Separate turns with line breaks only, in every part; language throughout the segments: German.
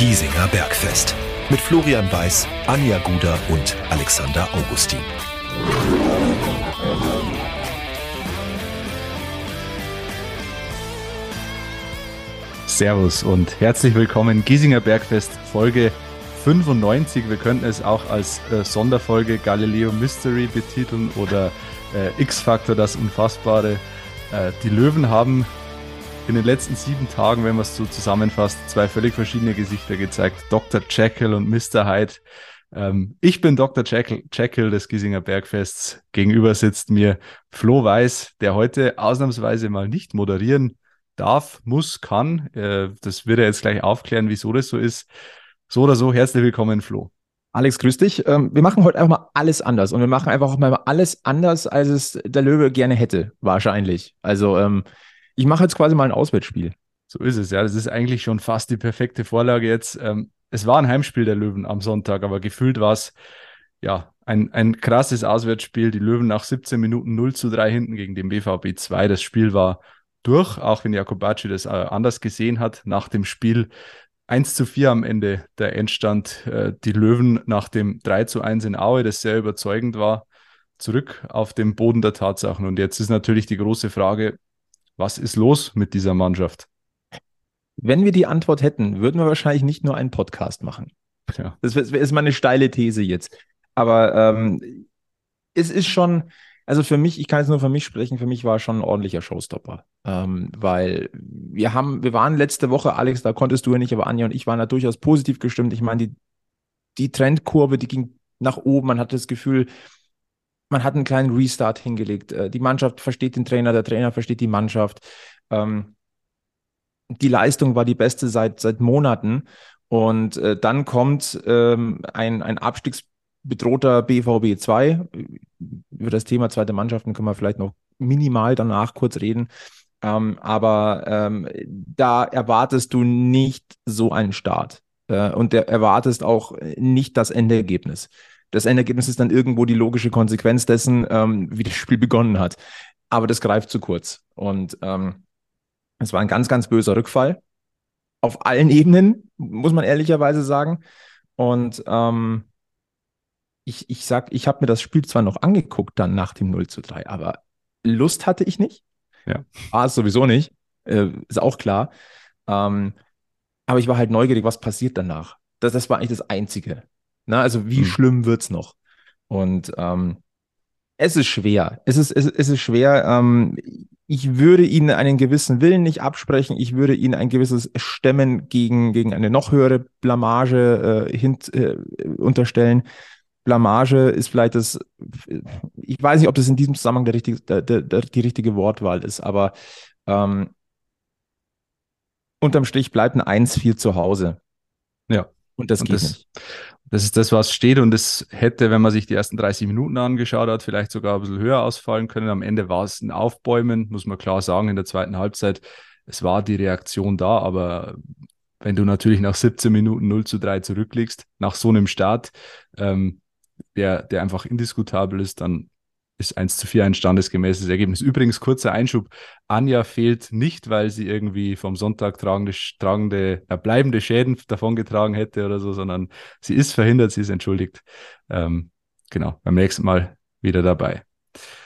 Giesinger Bergfest. Mit Florian Weiß, Anja Guder und Alexander Augustin.
Servus und herzlich willkommen Giesinger Bergfest Folge 95. Wir könnten es auch als äh, Sonderfolge Galileo Mystery betiteln oder äh, X-Factor, das Unfassbare. Äh, die Löwen haben in den letzten sieben Tagen, wenn man es so zusammenfasst, zwei völlig verschiedene Gesichter gezeigt. Dr. Jekyll und Mr. Hyde. Ähm, ich bin Dr. Jekyll, Jekyll des Giesinger Bergfests. Gegenüber sitzt mir Flo Weiß, der heute ausnahmsweise mal nicht moderieren darf, muss, kann. Äh, das wird er jetzt gleich aufklären, wieso das so ist. So oder so, herzlich willkommen, Flo.
Alex, grüß dich. Ähm, wir machen heute einfach mal alles anders und wir machen einfach mal alles anders, als es der Löwe gerne hätte, wahrscheinlich. Also ähm, ich mache jetzt quasi mal ein Auswärtsspiel.
So ist es, ja. Das ist eigentlich schon fast die perfekte Vorlage jetzt. Ähm, es war ein Heimspiel der Löwen am Sonntag, aber gefühlt war es ja ein, ein krasses Auswärtsspiel. Die Löwen nach 17 Minuten 0 zu 3 hinten gegen den BVB 2. Das Spiel war durch, auch wenn Jakobacci das äh, anders gesehen hat nach dem Spiel. 1 zu 4 am Ende der Endstand. Äh, die Löwen nach dem 3 zu 1 in Aue, das sehr überzeugend war, zurück auf den Boden der Tatsachen. Und jetzt ist natürlich die große Frage, was ist los mit dieser Mannschaft?
Wenn wir die Antwort hätten, würden wir wahrscheinlich nicht nur einen Podcast machen. Ja. Das ist mal eine steile These jetzt. Aber ähm, es ist schon, also für mich, ich kann jetzt nur für mich sprechen, für mich war es schon ein ordentlicher Showstopper. Ähm, weil wir haben, wir waren letzte Woche, Alex, da konntest du ja nicht, aber Anja und ich waren da durchaus positiv gestimmt. Ich meine, die, die Trendkurve, die ging nach oben. Man hatte das Gefühl, man hat einen kleinen Restart hingelegt. Äh, die Mannschaft versteht den Trainer, der Trainer versteht die Mannschaft. Ähm, die Leistung war die beste seit, seit Monaten. Und äh, dann kommt ähm, ein, ein Abstiegs bedrohter BVB 2. Über das Thema zweite Mannschaften können wir vielleicht noch minimal danach kurz reden. Ähm, aber ähm, da erwartest du nicht so einen Start. Äh, und erwartest auch nicht das Endergebnis. Das Endergebnis ist dann irgendwo die logische Konsequenz dessen, ähm, wie das Spiel begonnen hat. Aber das greift zu kurz. Und ähm, es war ein ganz, ganz böser Rückfall. Auf allen Ebenen, muss man ehrlicherweise sagen. Und ähm, ich, ich sag, ich habe mir das Spiel zwar noch angeguckt dann nach dem 0 zu 3, aber Lust hatte ich nicht. Ja. War es sowieso nicht. Äh, ist auch klar. Ähm, aber ich war halt neugierig, was passiert danach. Das, das war eigentlich das Einzige. Na, also wie hm. schlimm wird's noch? Und ähm, es ist schwer. Es ist, es, es ist schwer. Ähm, ich würde ihnen einen gewissen Willen nicht absprechen. Ich würde ihnen ein gewisses Stemmen gegen, gegen eine noch höhere Blamage äh, hint, äh, unterstellen. Blamage ist vielleicht das, ich weiß nicht, ob das in diesem Zusammenhang der richtige, der, der, der, die richtige Wortwahl ist, aber ähm, unterm Strich bleibt ein 1-4 zu Hause.
Ja. Und das und geht das, nicht. Das ist das, was steht und es hätte, wenn man sich die ersten 30 Minuten angeschaut hat, vielleicht sogar ein bisschen höher ausfallen können. Am Ende war es ein Aufbäumen, muss man klar sagen, in der zweiten Halbzeit. Es war die Reaktion da, aber wenn du natürlich nach 17 Minuten 0 zu 3 zurückliegst, nach so einem Start, ähm, der, der einfach indiskutabel ist, dann ist 1 zu 4 ein standesgemäßes Ergebnis. Übrigens, kurzer Einschub. Anja fehlt nicht, weil sie irgendwie vom Sonntag tragende, tragende äh, bleibende Schäden davongetragen hätte oder so, sondern sie ist verhindert, sie ist entschuldigt. Ähm, genau, beim nächsten Mal wieder dabei.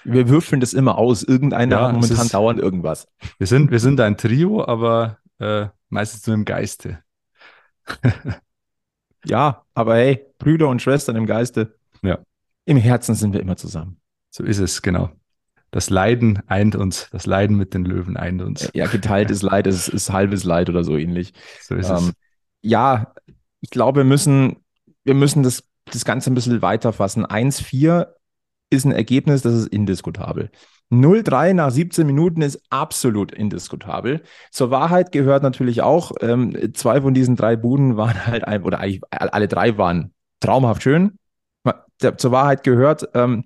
Wir würfeln das immer aus. Irgendeiner ja, hat momentan ist, dauernd irgendwas.
Wir sind, wir sind ein Trio, aber äh, meistens nur im Geiste.
ja, aber hey, Brüder und Schwestern im Geiste.
Ja.
Im Herzen sind wir immer zusammen.
So ist es, genau. Das Leiden eint uns, das Leiden mit den Löwen eint uns.
Ja, geteiltes Leid ist, ist halbes Leid oder so ähnlich. So ist ähm, es. Ja, ich glaube, wir müssen, wir müssen das, das Ganze ein bisschen weiter fassen. 1-4 ist ein Ergebnis, das ist indiskutabel. 0-3 nach 17 Minuten ist absolut indiskutabel. Zur Wahrheit gehört natürlich auch, ähm, zwei von diesen drei Buden waren halt, ein, oder eigentlich alle drei waren traumhaft schön zur Wahrheit gehört, ähm,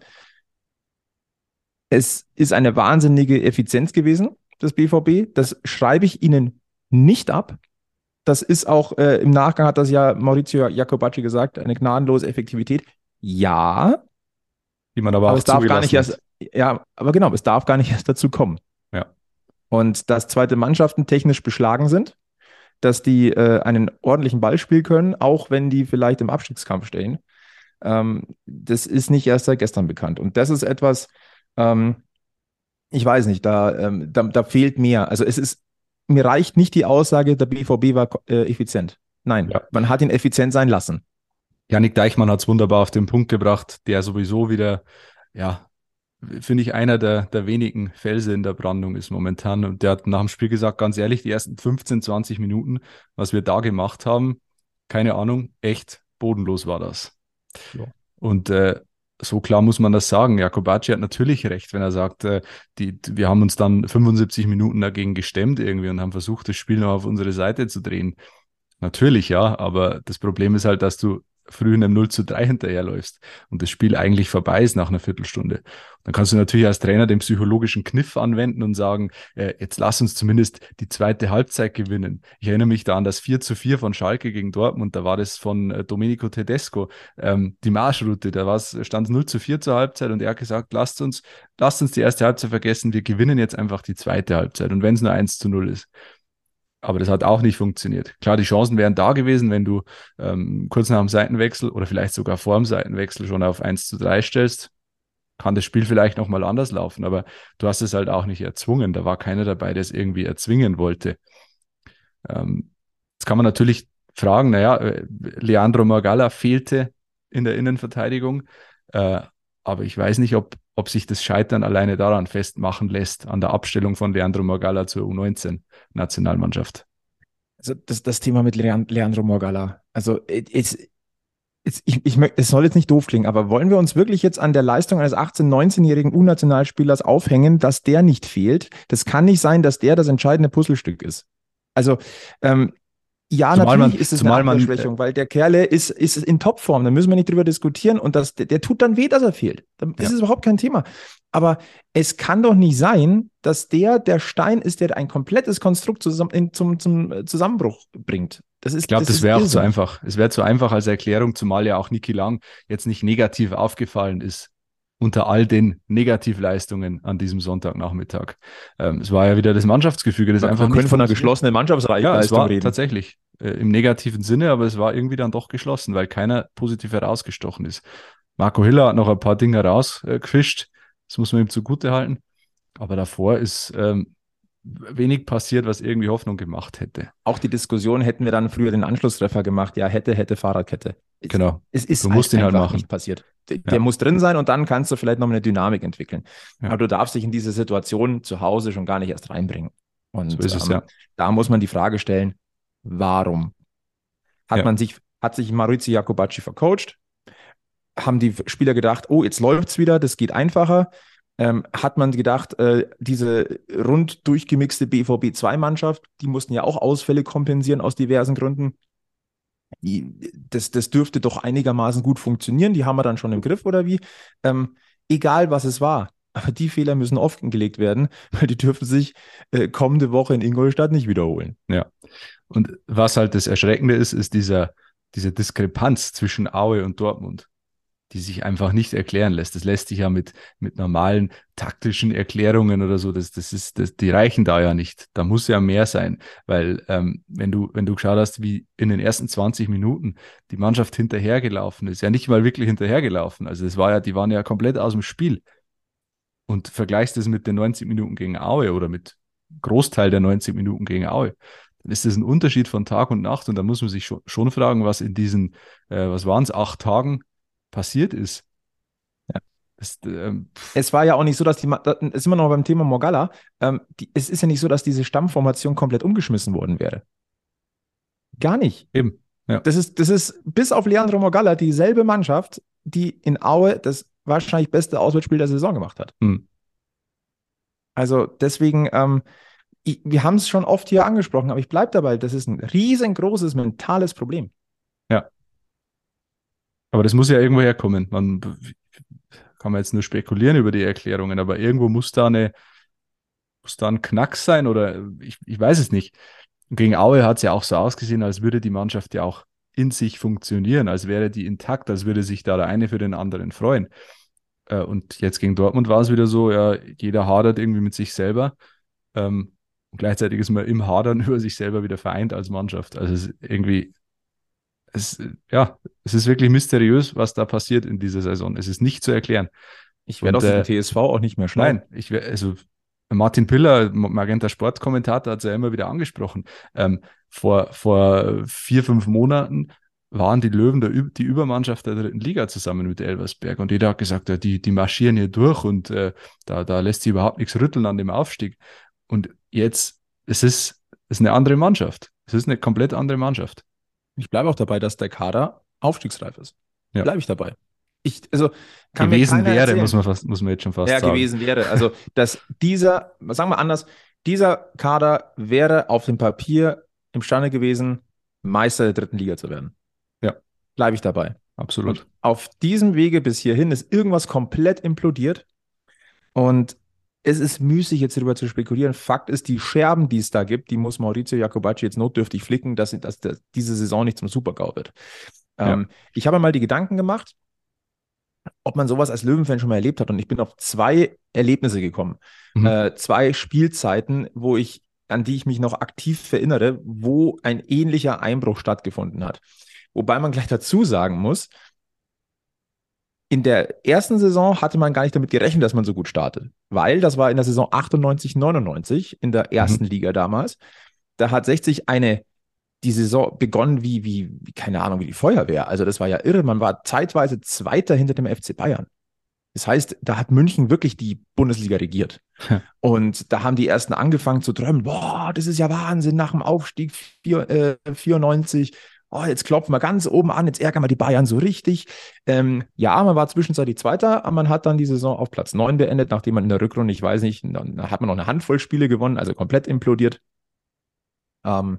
es ist eine wahnsinnige Effizienz gewesen, das BVB. Das schreibe ich Ihnen nicht ab. Das ist auch äh, im Nachgang hat das ja Maurizio Jacobacci gesagt, eine gnadenlose Effektivität. Ja.
Die man aber, aber auch
es darf gar nicht erst, ja, aber genau, es darf gar nicht erst dazu kommen.
Ja.
Und dass zweite Mannschaften technisch beschlagen sind, dass die äh, einen ordentlichen Ball spielen können, auch wenn die vielleicht im Abstiegskampf stehen. Ähm, das ist nicht erst seit gestern bekannt. Und das ist etwas, ähm, ich weiß nicht, da, ähm, da, da, fehlt mehr. Also es ist, mir reicht nicht die Aussage, der BVB war äh, effizient. Nein, ja. man hat ihn effizient sein lassen.
Janik Deichmann hat es wunderbar auf den Punkt gebracht, der sowieso wieder, ja, finde ich, einer der, der wenigen Felsen in der Brandung ist momentan. Und der hat nach dem Spiel gesagt, ganz ehrlich, die ersten 15, 20 Minuten, was wir da gemacht haben, keine Ahnung, echt bodenlos war das. Ja. Und äh, so klar muss man das sagen. Jakobacci hat natürlich recht, wenn er sagt, äh, die, wir haben uns dann 75 Minuten dagegen gestemmt irgendwie und haben versucht, das Spiel noch auf unsere Seite zu drehen. Natürlich, ja, aber das Problem ist halt, dass du früh in einem 0 zu 3 hinterherläufst und das Spiel eigentlich vorbei ist nach einer Viertelstunde. Dann kannst du natürlich als Trainer den psychologischen Kniff anwenden und sagen, äh, jetzt lass uns zumindest die zweite Halbzeit gewinnen. Ich erinnere mich da an das 4 zu 4 von Schalke gegen Dortmund, da war das von äh, Domenico Tedesco, ähm, die Marschroute, da stand es 0 zu 4 zur Halbzeit und er hat gesagt, lasst uns, lasst uns die erste Halbzeit vergessen, wir gewinnen jetzt einfach die zweite Halbzeit und wenn es nur 1 zu 0 ist. Aber das hat auch nicht funktioniert. Klar, die Chancen wären da gewesen, wenn du ähm, kurz nach dem Seitenwechsel oder vielleicht sogar vor dem Seitenwechsel schon auf 1 zu 3 stellst, kann das Spiel vielleicht nochmal anders laufen. Aber du hast es halt auch nicht erzwungen. Da war keiner dabei, der es irgendwie erzwingen wollte. Ähm, jetzt kann man natürlich fragen, naja, äh, Leandro Morgalla fehlte in der Innenverteidigung. Äh, aber ich weiß nicht, ob, ob sich das Scheitern alleine daran festmachen lässt, an der Abstellung von Leandro Morgalla zur U19-Nationalmannschaft.
Also das, das Thema mit Leandro Morgalla. Also es, es, ich, ich, es soll jetzt nicht doof klingen, aber wollen wir uns wirklich jetzt an der Leistung eines 18-, 19-jährigen U-Nationalspielers aufhängen, dass der nicht fehlt? Das kann nicht sein, dass der das entscheidende Puzzlestück ist. Also ähm, ja, zumal natürlich man, ist es eine Abwehrschwächung, man, weil der Kerle ist, ist in Topform, da müssen wir nicht drüber diskutieren und das, der, der tut dann weh, dass er fehlt. Das ja. ist überhaupt kein Thema. Aber es kann doch nicht sein, dass der der Stein ist, der ein komplettes Konstrukt zusammen, in, zum, zum Zusammenbruch bringt.
Das ist, ich glaube, das, das wäre auch zu einfach. Es wäre zu einfach als Erklärung, zumal ja auch Niki Lang jetzt nicht negativ aufgefallen ist unter all den Negativleistungen an diesem Sonntagnachmittag. Ähm, es war ja wieder das Mannschaftsgefüge, das
Man
einfach.
Wir können von einer geschlossenen Mannschaftsreihe
ja, es war reden. tatsächlich äh, im negativen Sinne, aber es war irgendwie dann doch geschlossen, weil keiner positiv herausgestochen ist. Marco Hiller hat noch ein paar Dinge rausgefischt, das muss man ihm zugute halten. Aber davor ist ähm, wenig passiert, was irgendwie Hoffnung gemacht hätte.
Auch die Diskussion hätten wir dann früher den Anschlusstreffer gemacht, ja, hätte, hätte, Fahrradkette.
Genau.
Es ist du musst ihn halt machen. nicht passiert. Der, ja. muss drin sein und dann kannst du vielleicht noch eine Dynamik entwickeln. Ja. Aber du darfst dich in diese Situation zu Hause schon gar nicht erst reinbringen. Und so ist es, ähm, ja. da muss man die Frage stellen, warum? Hat ja. man sich, hat sich Maurizio Jacobacci vercoacht? Haben die Spieler gedacht, oh, jetzt läuft es wieder, das geht einfacher? Ähm, hat man gedacht, äh, diese rund durchgemixte BVB 2-Mannschaft, die mussten ja auch Ausfälle kompensieren aus diversen Gründen. Die, das, das dürfte doch einigermaßen gut funktionieren. Die haben wir dann schon im Griff oder wie? Ähm, egal was es war. Aber die Fehler müssen offengelegt werden, weil die dürfen sich äh, kommende Woche in Ingolstadt nicht wiederholen.
Ja. Und was halt das Erschreckende ist, ist dieser, diese Diskrepanz zwischen Aue und Dortmund die sich einfach nicht erklären lässt. Das lässt sich ja mit, mit normalen taktischen Erklärungen oder so, das, das ist, das, die reichen da ja nicht. Da muss ja mehr sein, weil ähm, wenn du, wenn du geschaut hast, wie in den ersten 20 Minuten die Mannschaft hinterhergelaufen ist, ja nicht mal wirklich hinterhergelaufen. Also es war ja, die waren ja komplett aus dem Spiel. Und vergleichst das mit den 90 Minuten gegen Aue oder mit Großteil der 90 Minuten gegen Aue, dann ist das ein Unterschied von Tag und Nacht. Und da muss man sich schon, schon fragen, was in diesen, äh, was waren es, acht Tagen passiert ist.
Ja. Das, ähm, es war ja auch nicht so, dass die, da ist immer noch beim Thema Morgalla, ähm, die, es ist ja nicht so, dass diese Stammformation komplett umgeschmissen worden wäre. Gar nicht.
Eben.
Ja. Das, ist, das ist bis auf Leandro Morgalla dieselbe Mannschaft, die in Aue das wahrscheinlich beste Auswärtsspiel der Saison gemacht hat. Hm. Also deswegen, ähm, ich, wir haben es schon oft hier angesprochen, aber ich bleibe dabei, das ist ein riesengroßes mentales Problem.
Aber das muss ja irgendwo herkommen. Man kann man jetzt nur spekulieren über die Erklärungen, aber irgendwo muss da eine, muss da ein Knack sein oder ich, ich weiß es nicht. gegen Aue hat es ja auch so ausgesehen, als würde die Mannschaft ja auch in sich funktionieren, als wäre die intakt, als würde sich da der eine für den anderen freuen. Äh, und jetzt gegen Dortmund war es wieder so, ja, jeder hadert irgendwie mit sich selber. Ähm, Und gleichzeitig ist man im Hadern über sich selber wieder vereint als Mannschaft. Also es ist irgendwie, es, ja, es ist wirklich mysteriös, was da passiert in dieser Saison. Es ist nicht zu erklären.
Ich werde aus dem äh, TSV auch nicht mehr schlau.
Nein, ich wär, also Martin Piller, Magenta Sportkommentator, hat es ja immer wieder angesprochen. Ähm, vor, vor vier, fünf Monaten waren die Löwen der, die Übermannschaft der dritten Liga zusammen mit Elversberg. Und jeder hat gesagt, ja, die, die marschieren hier durch und äh, da, da lässt sich überhaupt nichts rütteln an dem Aufstieg. Und jetzt, es ist, es ist eine andere Mannschaft. Es ist eine komplett andere Mannschaft.
Ich bleibe auch dabei, dass der Kader aufstiegsreif ist.
Ja.
Bleibe ich dabei. Ich, also
gewesen wäre, erzählen. muss man, fast, muss man jetzt schon fast
ja,
sagen.
Ja, gewesen wäre. Also, dass dieser, sagen wir anders, dieser Kader wäre auf dem Papier imstande gewesen, Meister der dritten Liga zu werden bleibe ich dabei.
Absolut.
Und auf diesem Wege bis hierhin ist irgendwas komplett implodiert. Und es ist müßig, jetzt darüber zu spekulieren. Fakt ist, die Scherben, die es da gibt, die muss Maurizio Jacobacci jetzt notdürftig flicken, dass, dass, dass diese Saison nicht zum Supergau wird. Ja. Ähm, ich habe mal die Gedanken gemacht, ob man sowas als Löwenfan schon mal erlebt hat. Und ich bin auf zwei Erlebnisse gekommen. Mhm. Äh, zwei Spielzeiten, wo ich, an die ich mich noch aktiv erinnere, wo ein ähnlicher Einbruch stattgefunden hat. Wobei man gleich dazu sagen muss, in der ersten Saison hatte man gar nicht damit gerechnet, dass man so gut startet, weil das war in der Saison 98, 99 in der ersten mhm. Liga damals. Da hat 60 eine die Saison begonnen wie, wie, wie, keine Ahnung, wie die Feuerwehr. Also das war ja irre. Man war zeitweise Zweiter hinter dem FC Bayern. Das heißt, da hat München wirklich die Bundesliga regiert. Und da haben die ersten angefangen zu träumen, boah, das ist ja Wahnsinn, nach dem Aufstieg 4, äh, 94 oh, jetzt klopfen wir ganz oben an, jetzt ärgern wir die Bayern so richtig. Ähm, ja, man war zwischenzeitlich Zweiter, aber man hat dann die Saison auf Platz 9 beendet, nachdem man in der Rückrunde, ich weiß nicht, dann hat man noch eine Handvoll Spiele gewonnen, also komplett implodiert. Ähm,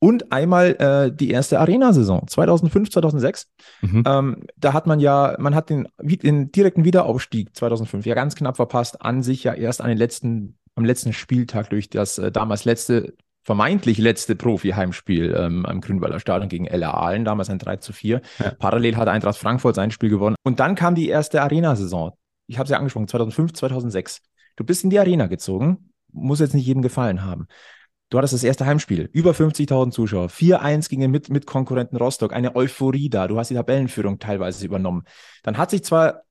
und einmal äh, die erste Arena-Saison 2005, 2006. Mhm. Ähm, da hat man ja, man hat den, den direkten Wiederaufstieg 2005 ja ganz knapp verpasst, an sich ja erst an den letzten, am letzten Spieltag durch das äh, damals letzte vermeintlich letzte Profi-Heimspiel ähm, am Grünwalder Stadion gegen LA Aalen, damals ein 3 zu 4. Ja. Parallel hat Eintracht Frankfurt sein Spiel gewonnen. Und dann kam die erste Arena-Saison. Ich habe sie ja angesprochen, 2005, 2006. Du bist in die Arena gezogen, muss jetzt nicht jedem gefallen haben. Du hattest das erste Heimspiel, über 50.000 Zuschauer, 4-1 gegen den mit, mit Konkurrenten Rostock, eine Euphorie da, du hast die Tabellenführung teilweise übernommen. Dann hat sich zwar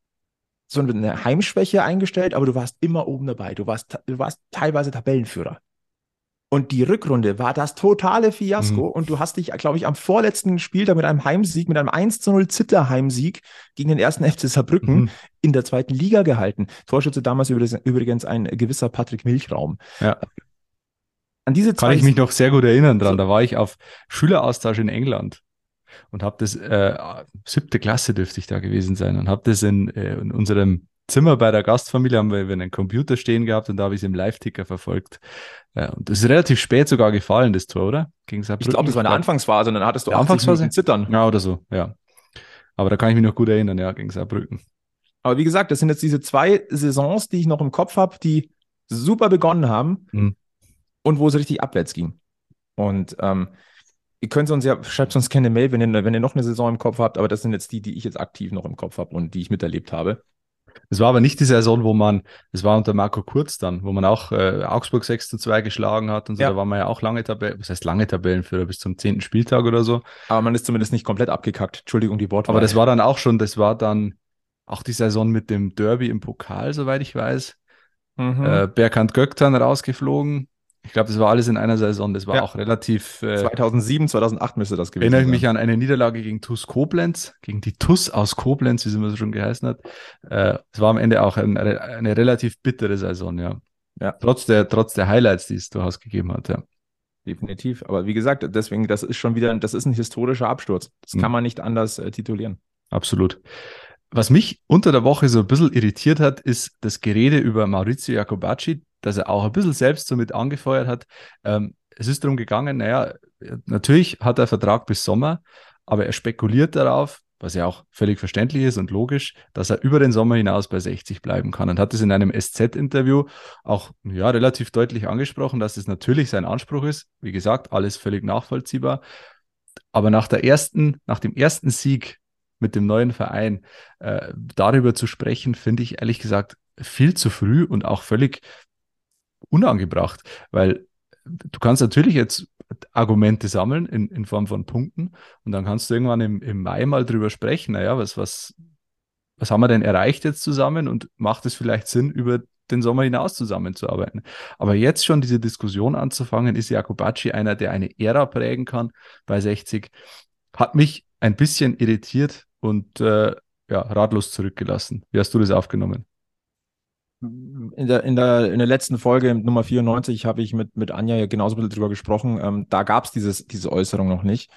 so eine Heimschwäche eingestellt, aber du warst immer oben dabei. Du warst, du warst teilweise Tabellenführer. Und die Rückrunde war das totale Fiasko. Mhm. Und du hast dich, glaube ich, am vorletzten Spieltag mit einem Heimsieg, mit einem 1 zu 0 Zitterheimsieg gegen den ersten FC Saarbrücken mhm. in der zweiten Liga gehalten. Torschütze damals übrigens ein gewisser Patrick Milchraum.
Ja. An diese Kann ich mich noch sehr gut erinnern dran. Da war ich auf Schüleraustausch in England und habe das, äh, siebte Klasse dürfte ich da gewesen sein und habe das in, äh, in unserem Zimmer bei der Gastfamilie haben wir einen Computer stehen gehabt und da habe ich es im Live-Ticker verfolgt. Ja, und das ist relativ spät sogar gefallen, das Tor, oder?
Gegen ich glaube, das war eine Anfangsphase und dann hattest du
auch Anfangsphase zittern. Ja, oder so, ja. Aber da kann ich mich noch gut erinnern, ja, gegen Saarbrücken.
Aber wie gesagt, das sind jetzt diese zwei Saisons, die ich noch im Kopf habe, die super begonnen haben mhm. und wo es richtig abwärts ging. Und ähm, ihr könnt uns ja, schreibt uns keine Mail, wenn ihr, wenn ihr noch eine Saison im Kopf habt, aber das sind jetzt die, die ich jetzt aktiv noch im Kopf habe und die ich miterlebt habe.
Es war aber nicht die Saison, wo man, es war unter Marco Kurz dann, wo man auch äh, Augsburg 6 zu 2 geschlagen hat und so. Ja. Da war man ja auch lange Tabellen, was heißt lange Tabellenführer bis zum 10. Spieltag oder so.
Aber man ist zumindest nicht komplett abgekackt. Entschuldigung, die Wortwahl.
Aber das war dann auch schon, das war dann auch die Saison mit dem Derby im Pokal, soweit ich weiß. Mhm. Äh, Berkant Göktan rausgeflogen. Ich glaube, das war alles in einer Saison. Das war ja. auch relativ.
Äh, 2007, 2008 müsste das
gewesen sein. Erinnere ich mich an eine Niederlage gegen TuS Koblenz, gegen die TuS aus Koblenz, wie sie immer so schon geheißen hat. Äh, es war am Ende auch ein, eine relativ bittere Saison, ja. ja. Trotz, der, trotz der Highlights, die es durchaus gegeben hat, ja.
Definitiv. Aber wie gesagt, deswegen, das ist schon wieder, das ist ein historischer Absturz. Das mhm. kann man nicht anders äh, titulieren.
Absolut. Was mich unter der Woche so ein bisschen irritiert hat, ist das Gerede über Maurizio Jacobacci, dass er auch ein bisschen selbst somit angefeuert hat. Ähm, es ist darum gegangen, naja, natürlich hat er Vertrag bis Sommer, aber er spekuliert darauf, was ja auch völlig verständlich ist und logisch, dass er über den Sommer hinaus bei 60 bleiben kann. Und hat es in einem SZ-Interview auch ja, relativ deutlich angesprochen, dass es natürlich sein Anspruch ist. Wie gesagt, alles völlig nachvollziehbar. Aber nach der ersten, nach dem ersten Sieg mit dem neuen Verein äh, darüber zu sprechen, finde ich ehrlich gesagt viel zu früh und auch völlig unangebracht, weil du kannst natürlich jetzt Argumente sammeln in, in Form von Punkten und dann kannst du irgendwann im, im Mai mal drüber sprechen, naja, was, was, was haben wir denn erreicht jetzt zusammen und macht es vielleicht Sinn, über den Sommer hinaus zusammenzuarbeiten. Aber jetzt schon diese Diskussion anzufangen, ist Jakobacci einer, der eine Ära prägen kann bei 60, hat mich ein bisschen irritiert und äh, ja, ratlos zurückgelassen. Wie hast du das aufgenommen?
In der, in, der, in der letzten Folge, Nummer 94, habe ich mit, mit Anja ja genauso ein bisschen drüber gesprochen. Ähm, da gab es diese Äußerung noch nicht.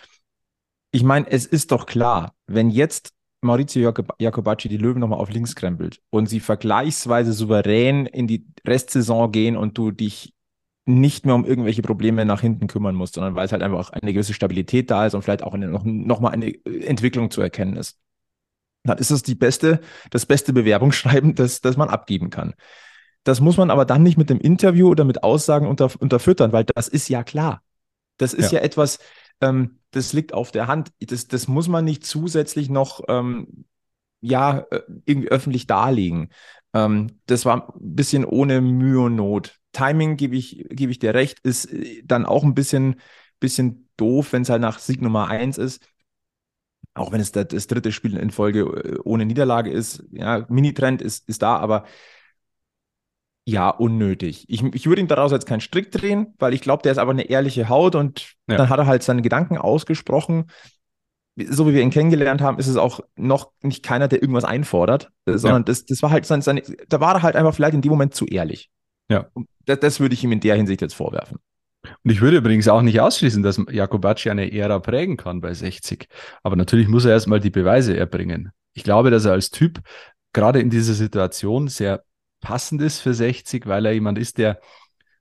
Ich meine, es ist doch klar, wenn jetzt Maurizio Jacobacci die Löwen nochmal auf links krempelt und sie vergleichsweise souverän in die Restsaison gehen und du dich nicht mehr um irgendwelche Probleme nach hinten kümmern musst, sondern weil es halt einfach eine gewisse Stabilität da ist und vielleicht auch eine, noch, eine Entwicklung zu erkennen ist. Dann ist das die beste, das beste Bewerbungsschreiben, das, das man abgeben kann. Das muss man aber dann nicht mit dem Interview oder mit Aussagen unter, unterfüttern, weil das ist ja klar. Das ist ja, ja etwas, ähm, das liegt auf der Hand. Das, das muss man nicht zusätzlich noch ähm, ja, äh, irgendwie öffentlich darlegen. Ähm, das war ein bisschen ohne Mühe und Not. Timing, gebe ich, gebe ich dir recht, ist äh, dann auch ein bisschen, bisschen doof, wenn es halt nach Sieg Nummer 1 ist. Auch wenn es das, dritte Spiel in Folge äh, ohne Niederlage ist. Ja, Mini-Trend ist, ist da, aber ja, unnötig. Ich, ich würde ihm daraus jetzt keinen Strick drehen, weil ich glaube, der ist aber eine ehrliche Haut und ja. dann hat er halt seine Gedanken ausgesprochen. So wie wir ihn kennengelernt haben, ist es auch noch nicht keiner, der irgendwas einfordert, äh, sondern ja. das, das war halt seine, seine, da war er halt einfach vielleicht in dem Moment zu ehrlich.
Ja.
Das, das würde ich ihm in der Hinsicht jetzt vorwerfen.
Und ich würde übrigens auch nicht ausschließen, dass Jakobacci eine Ära prägen kann bei 60. Aber natürlich muss er erstmal die Beweise erbringen. Ich glaube, dass er als Typ gerade in dieser Situation sehr passend ist für 60, weil er jemand ist, der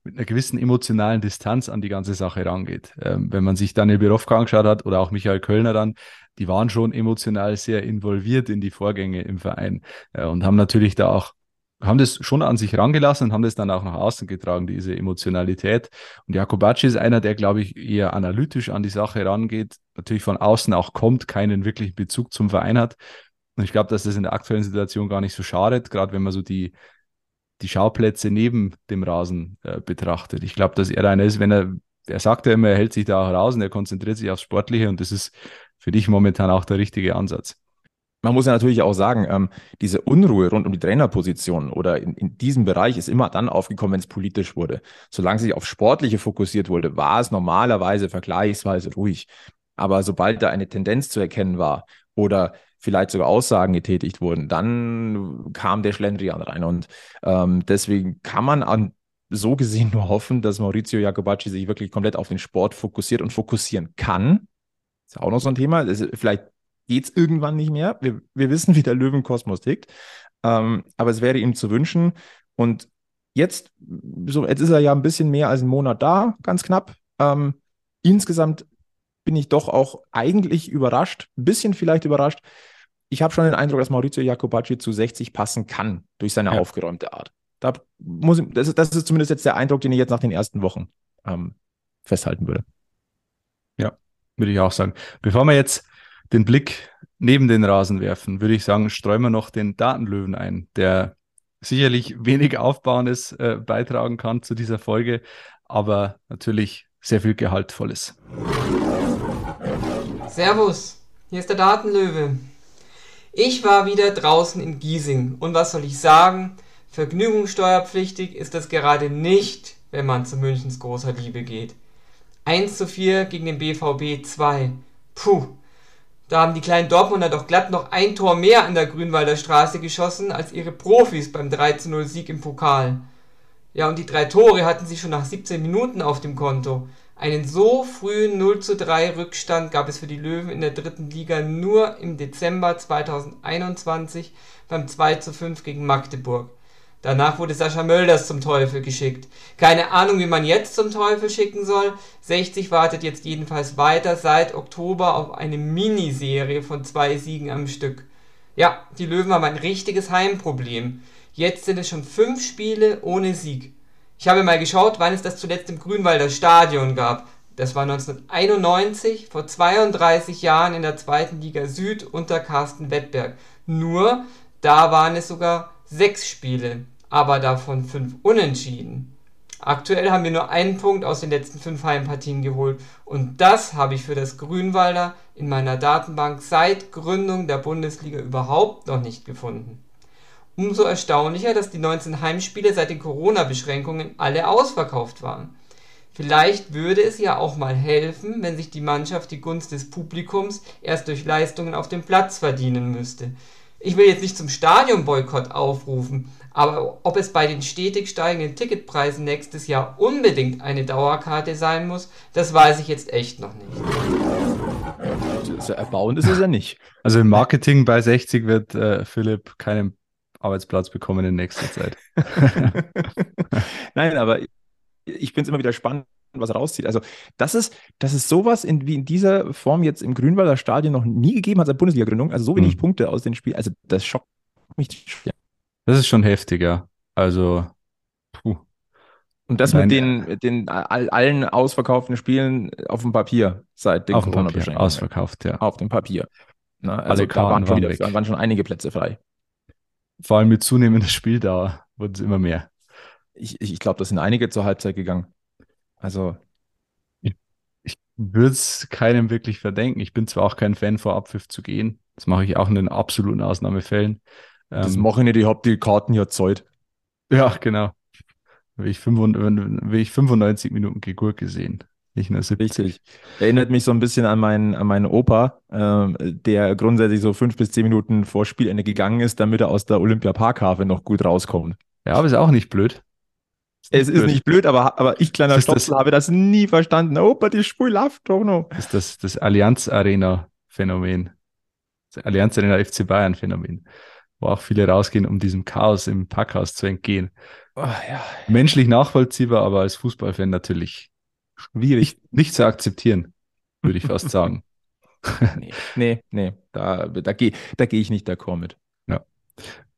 mit einer gewissen emotionalen Distanz an die ganze Sache rangeht. Ähm, wenn man sich Daniel Birovka angeschaut hat oder auch Michael Kölner dann, die waren schon emotional sehr involviert in die Vorgänge im Verein äh, und haben natürlich da auch haben das schon an sich rangelassen und haben das dann auch nach außen getragen, diese Emotionalität. Und Jakobacci ist einer, der, glaube ich, eher analytisch an die Sache rangeht, natürlich von außen auch kommt, keinen wirklichen Bezug zum Verein hat. Und ich glaube, dass das in der aktuellen Situation gar nicht so schadet, gerade wenn man so die die Schauplätze neben dem Rasen äh, betrachtet. Ich glaube, dass er einer ist, wenn er, er sagt ja immer, er hält sich da auch raus und er konzentriert sich aufs Sportliche und das ist für dich momentan auch der richtige Ansatz.
Man muss ja natürlich auch sagen, ähm, diese Unruhe rund um die Trainerposition oder in, in diesem Bereich ist immer dann aufgekommen, wenn es politisch wurde. Solange sich auf Sportliche fokussiert wurde, war es normalerweise vergleichsweise ruhig. Aber sobald da eine Tendenz zu erkennen war oder vielleicht sogar Aussagen getätigt wurden, dann kam der Schlendrian rein. Und ähm, deswegen kann man an so gesehen nur hoffen, dass Maurizio Jacobacci sich wirklich komplett auf den Sport fokussiert und fokussieren kann. Ist ja auch noch so ein Thema. Das, vielleicht geht es irgendwann nicht mehr. Wir, wir wissen, wie der Löwenkosmos tickt. Ähm, aber es wäre ihm zu wünschen. Und jetzt, so, jetzt ist er ja ein bisschen mehr als einen Monat da, ganz knapp. Ähm, insgesamt bin ich doch auch eigentlich überrascht, ein bisschen vielleicht überrascht. Ich habe schon den Eindruck, dass Maurizio Jacobacci zu 60 passen kann durch seine ja. aufgeräumte Art. Da muss, das, ist, das ist zumindest jetzt der Eindruck, den ich jetzt nach den ersten Wochen ähm, festhalten würde.
Ja, würde ich auch sagen. Bevor wir jetzt den Blick neben den Rasen werfen, würde ich sagen, streuen wir noch den Datenlöwen ein, der sicherlich wenig Aufbauendes äh, beitragen kann zu dieser Folge, aber natürlich sehr viel Gehaltvolles.
Servus, hier ist der Datenlöwe. Ich war wieder draußen in Giesing und was soll ich sagen? Vergnügungssteuerpflichtig ist das gerade nicht, wenn man zu Münchens großer Liebe geht. 1 zu 4 gegen den BVB 2. Puh, da haben die kleinen Dortmunder doch glatt noch ein Tor mehr an der Grünwalder Straße geschossen als ihre Profis beim 3 zu 0 Sieg im Pokal. Ja, und die drei Tore hatten sie schon nach 17 Minuten auf dem Konto. Einen so frühen 0 zu 3 Rückstand gab es für die Löwen in der dritten Liga nur im Dezember 2021 beim 2 zu 5 gegen Magdeburg. Danach wurde Sascha Mölders zum Teufel geschickt. Keine Ahnung, wie man jetzt zum Teufel schicken soll. 60 wartet jetzt jedenfalls weiter seit Oktober auf eine Miniserie von zwei Siegen am Stück. Ja, die Löwen haben ein richtiges Heimproblem. Jetzt sind es schon fünf Spiele ohne Sieg. Ich habe mal geschaut, wann es das zuletzt im Grünwalder Stadion gab. Das war 1991, vor 32 Jahren in der zweiten Liga Süd unter Carsten Wettberg. Nur, da waren es sogar sechs Spiele, aber davon fünf Unentschieden. Aktuell haben wir nur einen Punkt aus den letzten fünf Heimpartien geholt und das habe ich für das Grünwalder in meiner Datenbank seit Gründung der Bundesliga überhaupt noch nicht gefunden. Umso erstaunlicher, dass die 19 Heimspiele seit den Corona-Beschränkungen alle ausverkauft waren. Vielleicht würde es ja auch mal helfen, wenn sich die Mannschaft die Gunst des Publikums erst durch Leistungen auf dem Platz verdienen müsste. Ich will jetzt nicht zum Stadionboykott aufrufen, aber ob es bei den stetig steigenden Ticketpreisen nächstes Jahr unbedingt eine Dauerkarte sein muss, das weiß ich jetzt echt noch nicht.
Also erbauend ist es ja nicht.
Also im Marketing bei 60 wird äh, Philipp keinen Arbeitsplatz bekommen in nächster Zeit.
Nein, aber ich finde es immer wieder spannend, was rauszieht. Also, das ist, das ist sowas in, wie in dieser Form jetzt im Grünwalder Stadion noch nie gegeben hat seit Bundesliga-Gründung. Also so wenig mhm. Punkte aus den Spielen. Also, das schockt mich. Ja.
Das ist schon heftig, ja. Also,
puh. Und das Nein, mit den, den allen ausverkauften Spielen auf dem Papier seit
den Auf dem Papier, ausverkauft, ja.
Auf dem Papier. Na, also Alle da waren schon, wieder, waren schon einige Plätze frei.
Vor allem mit zunehmender Spieldauer wurden es immer mehr.
Ich, ich, ich glaube, das sind einige zur Halbzeit gegangen. Also.
Ich, ich würde es keinem wirklich verdenken. Ich bin zwar auch kein Fan vor Abpfiff zu gehen. Das mache ich auch in den absoluten Ausnahmefällen.
Das ähm, mache ich nicht, ich habe die Karten ja Zeit.
Ja, genau. Will ich, 95, will ich 95 Minuten Gegur gesehen. Nicht nur 70. Richtig.
Erinnert mich so ein bisschen an meinen, an meinen Opa, äh, der grundsätzlich so fünf bis zehn Minuten vor Spielende gegangen ist, damit er aus der Olympia Parkhafe noch gut rauskommt.
Ja, aber ist auch nicht blöd.
Es ist nicht blöd, aber, aber ich, kleiner Stopsel, habe das nie verstanden. Opa, die Spur läuft doch noch.
Das ist das, das Allianz Arena Phänomen. Das Allianz Arena FC Bayern Phänomen. Wo auch viele rausgehen, um diesem Chaos im Packhaus zu entgehen. Oh, ja. Menschlich nachvollziehbar, aber als Fußballfan natürlich schwierig, nicht zu akzeptieren, würde ich fast sagen.
nee, nee, nee, da, da gehe da geh ich nicht d'accord mit.
Ja.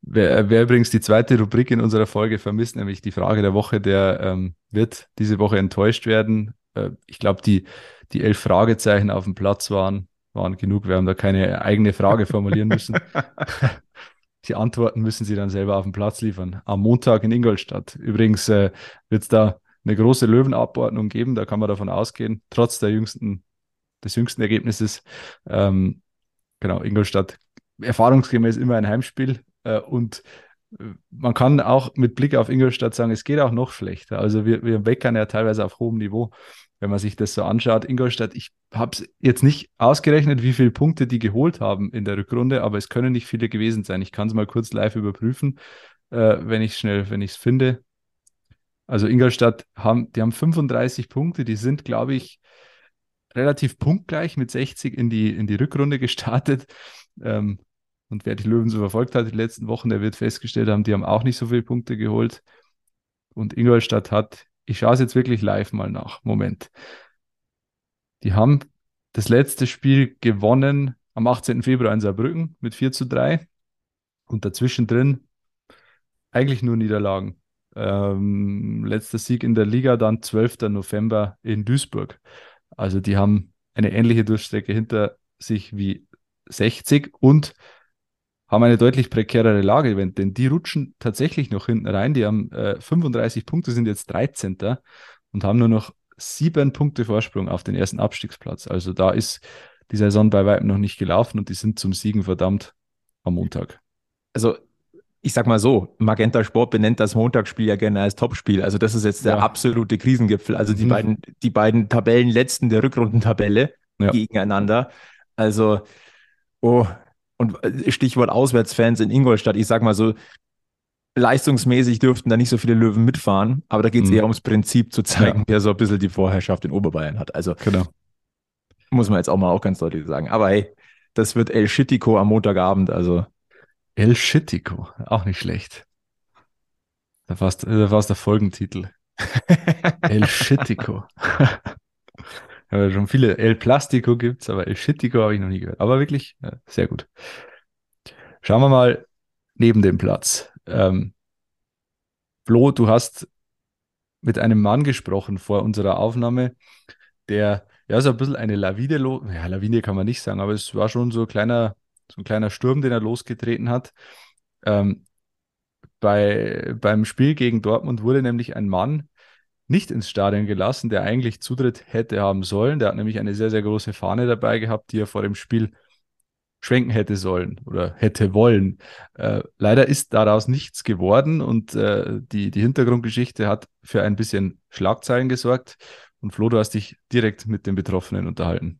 Wer, wer, übrigens die zweite Rubrik in unserer Folge vermisst, nämlich die Frage der Woche, der ähm, wird diese Woche enttäuscht werden. Äh, ich glaube, die, die elf Fragezeichen auf dem Platz waren, waren genug. Wir haben da keine eigene Frage formulieren müssen. die Antworten müssen Sie dann selber auf dem Platz liefern. Am Montag in Ingolstadt. Übrigens äh, wird es da eine große Löwenabordnung geben, da kann man davon ausgehen, trotz der jüngsten, des jüngsten Ergebnisses. Ähm, genau, Ingolstadt erfahrungsgemäß immer ein Heimspiel äh, und äh, man kann auch mit Blick auf Ingolstadt sagen, es geht auch noch schlechter. Also wir, wir weckern ja teilweise auf hohem Niveau, wenn man sich das so anschaut. Ingolstadt, ich habe es jetzt nicht ausgerechnet, wie viele Punkte die geholt haben in der Rückrunde, aber es können nicht viele gewesen sein. Ich kann es mal kurz live überprüfen, äh, wenn ich schnell, wenn ich es finde. Also Ingolstadt haben, die haben 35 Punkte, die sind, glaube ich, relativ punktgleich mit 60 in die, in die Rückrunde gestartet. Ähm, und wer die Löwen so verfolgt hat die letzten Wochen, der wird festgestellt haben, die haben auch nicht so viele Punkte geholt. Und Ingolstadt hat, ich schaue es jetzt wirklich live mal nach. Moment. Die haben das letzte Spiel gewonnen am 18. Februar in Saarbrücken mit 4 zu 3. Und dazwischen drin eigentlich nur Niederlagen. Ähm, letzter Sieg in der Liga, dann 12. November in Duisburg. Also die haben eine ähnliche Durchstrecke hinter sich wie 60 und haben eine deutlich prekärere Lage, denn die rutschen tatsächlich noch hinten rein. Die haben äh, 35 Punkte, sind jetzt 13. und haben nur noch sieben Punkte Vorsprung auf den ersten Abstiegsplatz. Also da ist die Saison bei weitem noch nicht gelaufen und die sind zum Siegen verdammt am Montag.
Also ich sag mal so, Magenta Sport benennt das Montagsspiel ja gerne als Topspiel. Also das ist jetzt der ja. absolute Krisengipfel. Also die mhm. beiden, die beiden Tabellenletzten der Rückrundentabelle ja. gegeneinander. Also, oh, und äh, Stichwort Auswärtsfans in Ingolstadt, ich sag mal so, leistungsmäßig dürften da nicht so viele Löwen mitfahren, aber da geht es mhm. eher ums Prinzip zu zeigen, ja. wer so ein bisschen die Vorherrschaft in Oberbayern hat. Also genau. muss man jetzt auch mal auch ganz deutlich sagen. Aber hey, das wird El Schittico am Montagabend, also.
El Schittico, auch nicht schlecht. Da war es der Folgentitel. El Schittico. Ja, schon viele El Plastico gibt es, aber El Schittico habe ich noch nie gehört. Aber wirklich ja, sehr gut. Schauen wir mal neben dem Platz. Ähm, Flo, du hast mit einem Mann gesprochen vor unserer Aufnahme, der ja so ein bisschen eine Lawine, ja, Lawine kann man nicht sagen, aber es war schon so ein kleiner, so ein kleiner Sturm, den er losgetreten hat. Ähm, bei, beim Spiel gegen Dortmund wurde nämlich ein Mann nicht ins Stadion gelassen, der eigentlich Zutritt hätte haben sollen. Der hat nämlich eine sehr, sehr große Fahne dabei gehabt, die er vor dem Spiel schwenken hätte sollen oder hätte wollen. Äh, leider ist daraus nichts geworden und äh, die, die Hintergrundgeschichte hat für ein bisschen Schlagzeilen gesorgt. Und Flo, du hast dich direkt mit den Betroffenen unterhalten.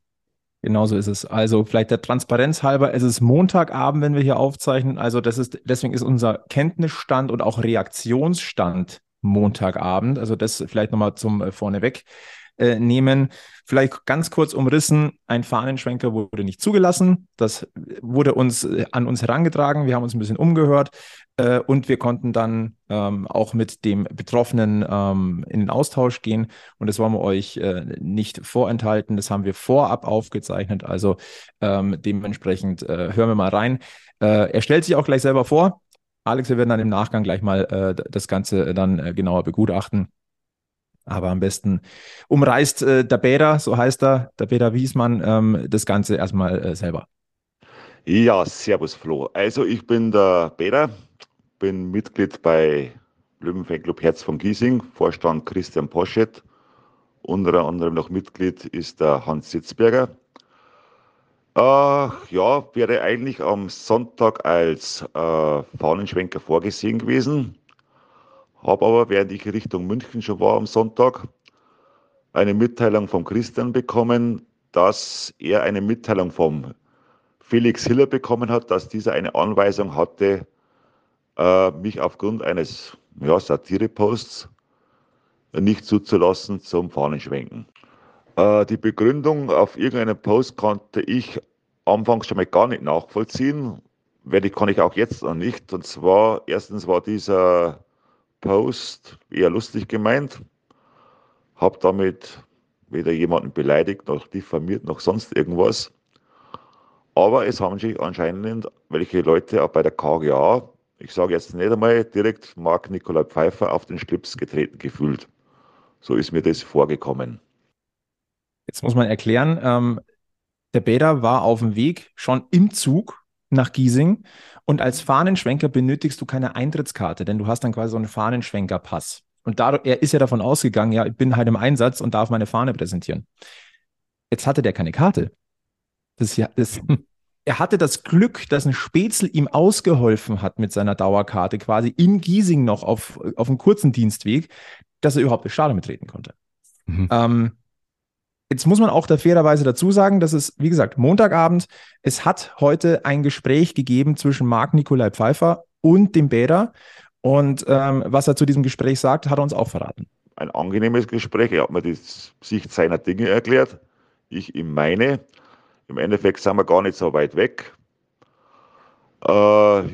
Genauso ist es. Also vielleicht der Transparenz halber, es ist Montagabend, wenn wir hier aufzeichnen. Also das ist, deswegen ist unser Kenntnisstand und auch Reaktionsstand Montagabend. Also das vielleicht nochmal zum äh, vorneweg äh, nehmen. Vielleicht ganz kurz umrissen, ein Fahnenschwenker wurde nicht zugelassen. Das wurde uns äh, an uns herangetragen. Wir haben uns ein bisschen umgehört äh, und wir konnten dann ähm, auch mit dem Betroffenen ähm, in den Austausch gehen. Und das wollen wir euch äh, nicht vorenthalten. Das haben wir vorab aufgezeichnet. Also ähm, dementsprechend äh, hören wir mal rein. Äh, er stellt sich auch gleich selber vor. Alex, wir werden dann im Nachgang gleich mal äh, das Ganze dann genauer begutachten. Aber am besten umreißt äh, der Bäder, so heißt er, der Bäder Wiesmann, ähm, das Ganze erstmal äh, selber.
Ja, servus Flo. Also ich bin der Bäder, bin Mitglied bei Löwenfanclub Herz von Giesing, Vorstand Christian Poschet. Unter anderem noch Mitglied ist der Hans Sitzberger. Äh, ja, wäre eigentlich am Sonntag als äh, Fahnenschwenker vorgesehen gewesen. Habe aber, während ich Richtung München schon war am Sonntag, eine Mitteilung vom Christian bekommen, dass er eine Mitteilung vom Felix Hiller bekommen hat, dass dieser eine Anweisung hatte, äh, mich aufgrund eines ja, Satire-Posts nicht zuzulassen zum Fahnenschwenken. Äh, die Begründung auf irgendeinem Post konnte ich anfangs schon mal gar nicht nachvollziehen, werde ich, kann ich auch jetzt noch nicht. Und zwar, erstens war dieser Post eher lustig gemeint, habe damit weder jemanden beleidigt, noch diffamiert, noch sonst irgendwas. Aber es haben sich anscheinend welche Leute auch bei der KGA, ich sage jetzt nicht einmal direkt Marc Nikolai Pfeiffer, auf den Schlips getreten gefühlt. So ist mir das vorgekommen.
Jetzt muss man erklären, ähm, der Bäder war auf dem Weg schon im Zug nach Giesing und als Fahnenschwenker benötigst du keine Eintrittskarte, denn du hast dann quasi so einen Fahnenschwenkerpass. Und dadurch, er ist ja davon ausgegangen, ja, ich bin halt im Einsatz und darf meine Fahne präsentieren. Jetzt hatte der keine Karte. Das, ja, das, er hatte das Glück, dass ein Spätzl ihm ausgeholfen hat mit seiner Dauerkarte, quasi in Giesing noch auf, auf einem kurzen Dienstweg, dass er überhaupt das Stadion betreten konnte. Mhm. Ähm, Jetzt muss man auch da fairerweise dazu sagen, dass es, wie gesagt, Montagabend, es hat heute ein Gespräch gegeben zwischen Marc Nikolai Pfeiffer und dem Bäder. Und ähm, was er zu diesem Gespräch sagt, hat er uns auch verraten.
Ein angenehmes Gespräch. Er hat mir die Sicht seiner Dinge erklärt. Ich ihm meine. Im Endeffekt sind wir gar nicht so weit weg. Äh,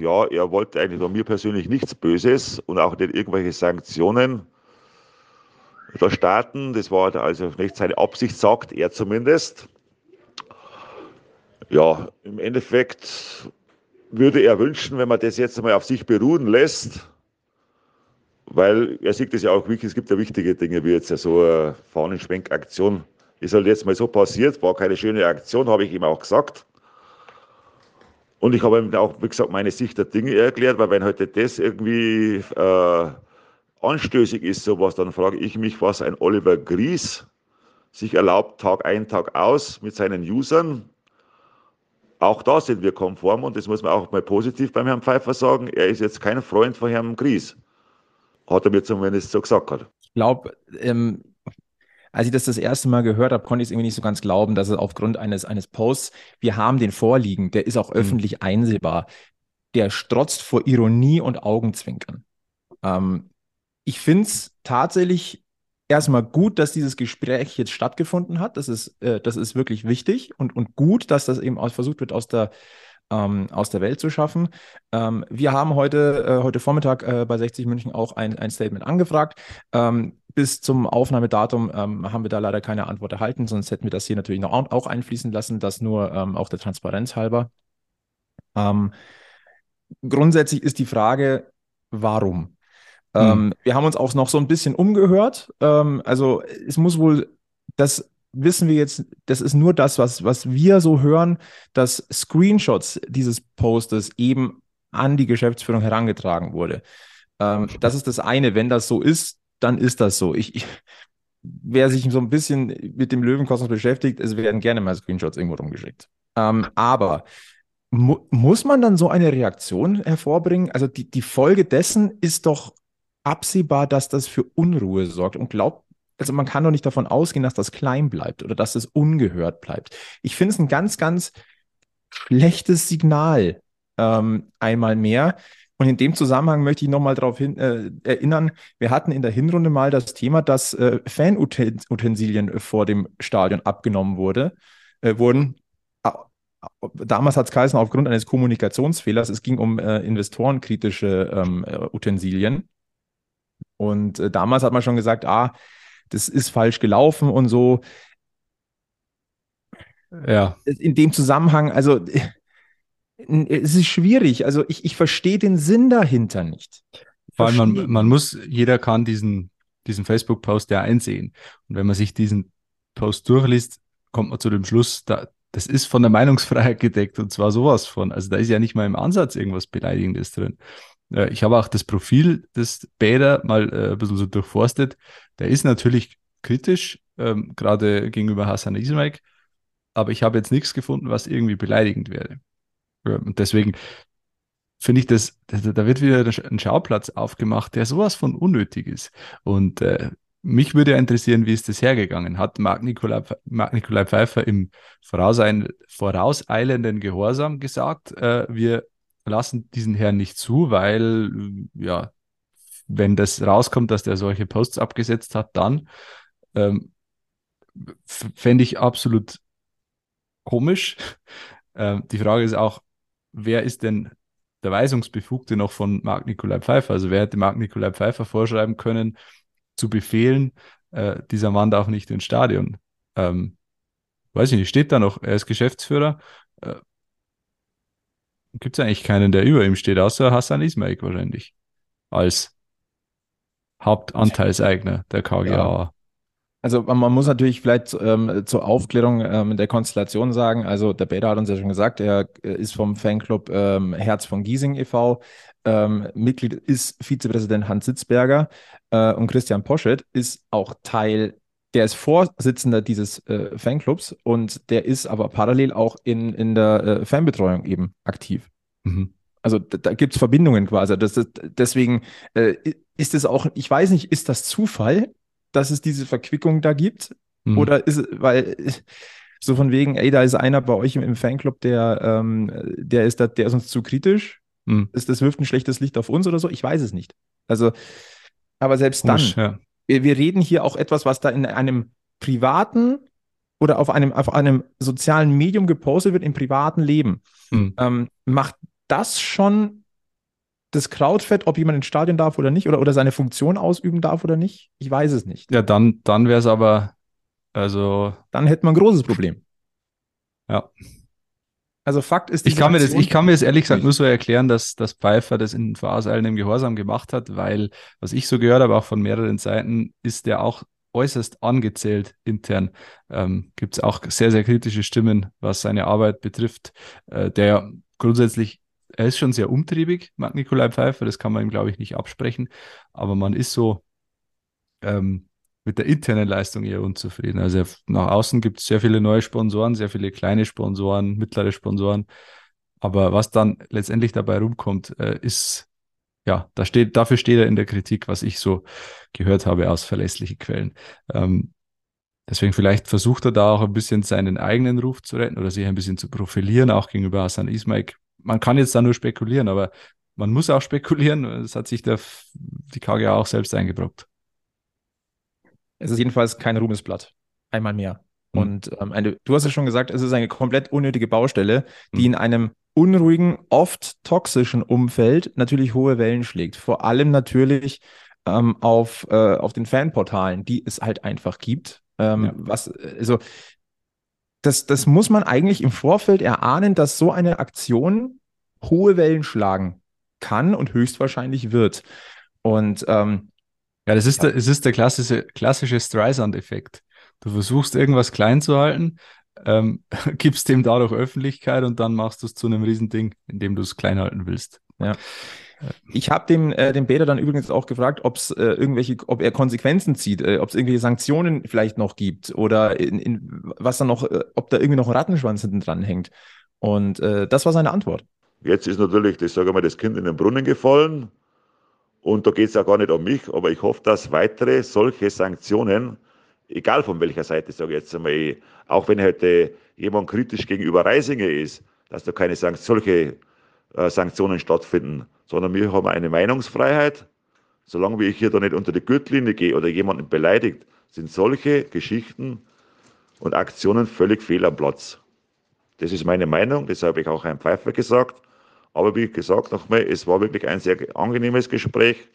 ja, er wollte eigentlich von mir persönlich nichts Böses und auch nicht irgendwelche Sanktionen starten. Das war also nicht seine Absicht, sagt er zumindest. Ja, im Endeffekt würde er wünschen, wenn man das jetzt einmal auf sich beruhen lässt, weil er sieht das ja auch es gibt ja wichtige Dinge, wie jetzt ja so eine Fahnenschwenkaktion. Ist halt jetzt mal so passiert, war keine schöne Aktion, habe ich ihm auch gesagt. Und ich habe ihm auch, wie gesagt, meine Sicht der Dinge erklärt, weil wenn heute das irgendwie äh, anstößig ist sowas, dann frage ich mich, was ein Oliver Gries sich erlaubt, Tag ein, Tag aus mit seinen Usern. Auch da sind wir konform und das muss man auch mal positiv beim Herrn Pfeiffer sagen. Er ist jetzt kein Freund von Herrn Gries. Hat er mir zumindest so gesagt. Hat.
Ich glaube, ähm, als ich das das erste Mal gehört habe, konnte ich es irgendwie nicht so ganz glauben, dass es aufgrund eines, eines Posts, wir haben den vorliegen, der ist auch mhm. öffentlich einsehbar, der strotzt vor Ironie und Augenzwinkern. Ähm, ich finde es tatsächlich erstmal gut, dass dieses Gespräch jetzt stattgefunden hat. Das ist, äh, das ist wirklich wichtig und, und gut, dass das eben auch versucht wird, aus der, ähm, aus der Welt zu schaffen. Ähm, wir haben heute, äh, heute Vormittag äh, bei 60 München auch ein, ein Statement angefragt. Ähm, bis zum Aufnahmedatum ähm, haben wir da leider keine Antwort erhalten, sonst hätten wir das hier natürlich noch auch einfließen lassen, das nur ähm, auch der Transparenz halber. Ähm, grundsätzlich ist die Frage, warum? Hm. Ähm, wir haben uns auch noch so ein bisschen umgehört. Ähm, also es muss wohl, das wissen wir jetzt, das ist nur das, was, was wir so hören, dass Screenshots dieses Postes eben an die Geschäftsführung herangetragen wurde. Ähm, das ist das eine. Wenn das so ist, dann ist das so. Ich, ich, wer sich so ein bisschen mit dem Löwenkosmos beschäftigt, es werden gerne mal Screenshots irgendwo rumgeschickt. Ähm, aber mu muss man dann so eine Reaktion hervorbringen? Also die, die Folge dessen ist doch absehbar, dass das für Unruhe sorgt und glaubt, also man kann doch nicht davon ausgehen, dass das klein bleibt oder dass es ungehört bleibt. Ich finde es ein ganz, ganz schlechtes Signal ähm, einmal mehr. Und in dem Zusammenhang möchte ich nochmal darauf äh, erinnern, wir hatten in der Hinrunde mal das Thema, dass äh, Fanutensilien vor dem Stadion abgenommen wurde, äh, wurden. Damals hat es geheißen, aufgrund eines Kommunikationsfehlers, es ging um äh, investorenkritische ähm, äh, Utensilien. Und äh, damals hat man schon gesagt, ah, das ist falsch gelaufen und so. Ja. In dem Zusammenhang, also es ist schwierig. Also ich, ich verstehe den Sinn dahinter nicht.
Vor allem, man, man muss, jeder kann diesen, diesen Facebook-Post ja einsehen. Und wenn man sich diesen Post durchliest, kommt man zu dem Schluss, da, das ist von der Meinungsfreiheit gedeckt und zwar sowas von. Also da ist ja nicht mal im Ansatz irgendwas Beleidigendes drin. Ich habe auch das Profil des Bäder mal äh, ein bisschen so durchforstet. Der ist natürlich kritisch, ähm, gerade gegenüber Hassan Ismail, aber ich habe jetzt nichts gefunden, was irgendwie beleidigend wäre. Und deswegen finde ich das, da wird wieder ein Schauplatz aufgemacht, der sowas von unnötig ist. Und äh, mich würde ja interessieren, wie ist das hergegangen? Hat Marc Nikolai, Marc Nikolai Pfeiffer im vorauseilenden Gehorsam gesagt, äh, wir lassen diesen Herrn nicht zu, weil, ja, wenn das rauskommt, dass der solche Posts abgesetzt hat, dann ähm, fände ich absolut komisch. Ähm, die Frage ist auch, wer ist denn der Weisungsbefugte noch von Marc Nikolai Pfeiffer? Also wer hätte Marc Nikolai Pfeiffer vorschreiben können, zu befehlen, äh, dieser Mann darf nicht ins Stadion? Ähm, weiß ich nicht, steht da noch, er ist Geschäftsführer. Äh, Gibt es eigentlich keinen, der über ihm steht, außer Hassan Ismail wahrscheinlich. Als Hauptanteilseigner der KGA. Ja.
Also man muss natürlich vielleicht ähm, zur Aufklärung ähm, der Konstellation sagen, also der Bäder hat uns ja schon gesagt, er äh, ist vom Fanclub ähm, Herz von Giesing e.V. Ähm, Mitglied ist Vizepräsident Hans Sitzberger äh, und Christian Poschet ist auch Teil, der ist Vorsitzender dieses äh, Fanclubs und der ist aber parallel auch in, in der äh, Fanbetreuung eben aktiv. Mhm. Also da, da gibt es Verbindungen quasi. Das, das, deswegen äh, ist es auch, ich weiß nicht, ist das Zufall? dass es diese Verquickung da gibt? Mhm. Oder ist es, weil so von wegen, ey, da ist einer bei euch im, im Fanclub, der, ähm, der ist da, der ist uns zu kritisch. Mhm. Ist, das wirft ein schlechtes Licht auf uns oder so? Ich weiß es nicht. Also, aber selbst Komisch, dann, ja. Wir, wir reden hier auch etwas, was da in einem privaten oder auf einem, auf einem sozialen Medium gepostet wird im privaten Leben. Mhm. Ähm, macht das schon das Krautfett, ob jemand ins Stadion darf oder nicht, oder, oder seine Funktion ausüben darf oder nicht? Ich weiß es nicht.
Ja, dann, dann wäre es aber, also.
Dann hätte man ein großes Problem.
Ja.
Also Fakt ist,
ich kann, mir das, ich kann mir das ehrlich gesagt nur so erklären, dass, dass Pfeiffer das in vorauseilendem Gehorsam gemacht hat, weil, was ich so gehört habe, auch von mehreren Seiten, ist der auch äußerst angezählt intern. Ähm, Gibt es auch sehr, sehr kritische Stimmen, was seine Arbeit betrifft, äh, der grundsätzlich er ist schon sehr umtriebig, Marc Nikolai Pfeiffer, das kann man ihm, glaube ich, nicht absprechen, aber man ist so ähm, mit der internen Leistung eher unzufrieden. Also nach außen gibt es sehr viele neue Sponsoren, sehr viele kleine Sponsoren, mittlere Sponsoren, aber was dann letztendlich dabei rumkommt, äh, ist ja, da steht, dafür steht er in der Kritik, was ich so gehört habe aus verlässlichen Quellen. Ähm, deswegen vielleicht versucht er da auch ein bisschen seinen eigenen Ruf zu retten oder sich ein bisschen zu profilieren, auch gegenüber Hassan Ismail man kann jetzt da nur spekulieren, aber man muss auch spekulieren. Das hat sich der, die KGA auch selbst eingebrockt.
Es ist jedenfalls kein Ruhmesblatt. Einmal mehr. Mhm. Und ähm, eine, du hast ja schon gesagt, es ist eine komplett unnötige Baustelle, die mhm. in einem unruhigen, oft toxischen Umfeld natürlich hohe Wellen schlägt. Vor allem natürlich ähm, auf, äh, auf den Fanportalen, die es halt einfach gibt. Ähm, ja. Was, also das, das muss man eigentlich im Vorfeld erahnen, dass so eine Aktion hohe Wellen schlagen kann und höchstwahrscheinlich wird. Und ähm,
ja, das ist, ja. Der, es ist der klassische, klassische Streisand-Effekt. Du versuchst irgendwas klein zu halten, ähm, gibst dem dadurch Öffentlichkeit und dann machst du es zu einem Riesending, indem du es klein halten willst.
Ja. Ich habe dem, äh, dem Bäder dann übrigens auch gefragt, ob es äh, irgendwelche, ob er Konsequenzen zieht, äh, ob es irgendwelche Sanktionen vielleicht noch gibt oder in, in, was dann noch, äh, ob da irgendwie noch ein Rattenschwanz hinten dran hängt. Und äh, das war seine Antwort.
Jetzt ist natürlich, das sage ich mal, das Kind in den Brunnen gefallen. Und da geht es ja gar nicht um mich, aber ich hoffe, dass weitere solche Sanktionen, egal von welcher Seite, sage ich jetzt einmal, auch wenn heute jemand kritisch gegenüber Reisinger ist, dass da keine solche äh, Sanktionen stattfinden, sondern wir haben eine Meinungsfreiheit. Solange ich hier da nicht unter die Gürtellinie gehe oder jemanden beleidigt, sind solche Geschichten und Aktionen völlig fehl am Platz. Das ist meine Meinung, das habe ich auch Herrn Pfeiffer gesagt. Aber wie gesagt, nochmal, es war wirklich ein sehr angenehmes Gespräch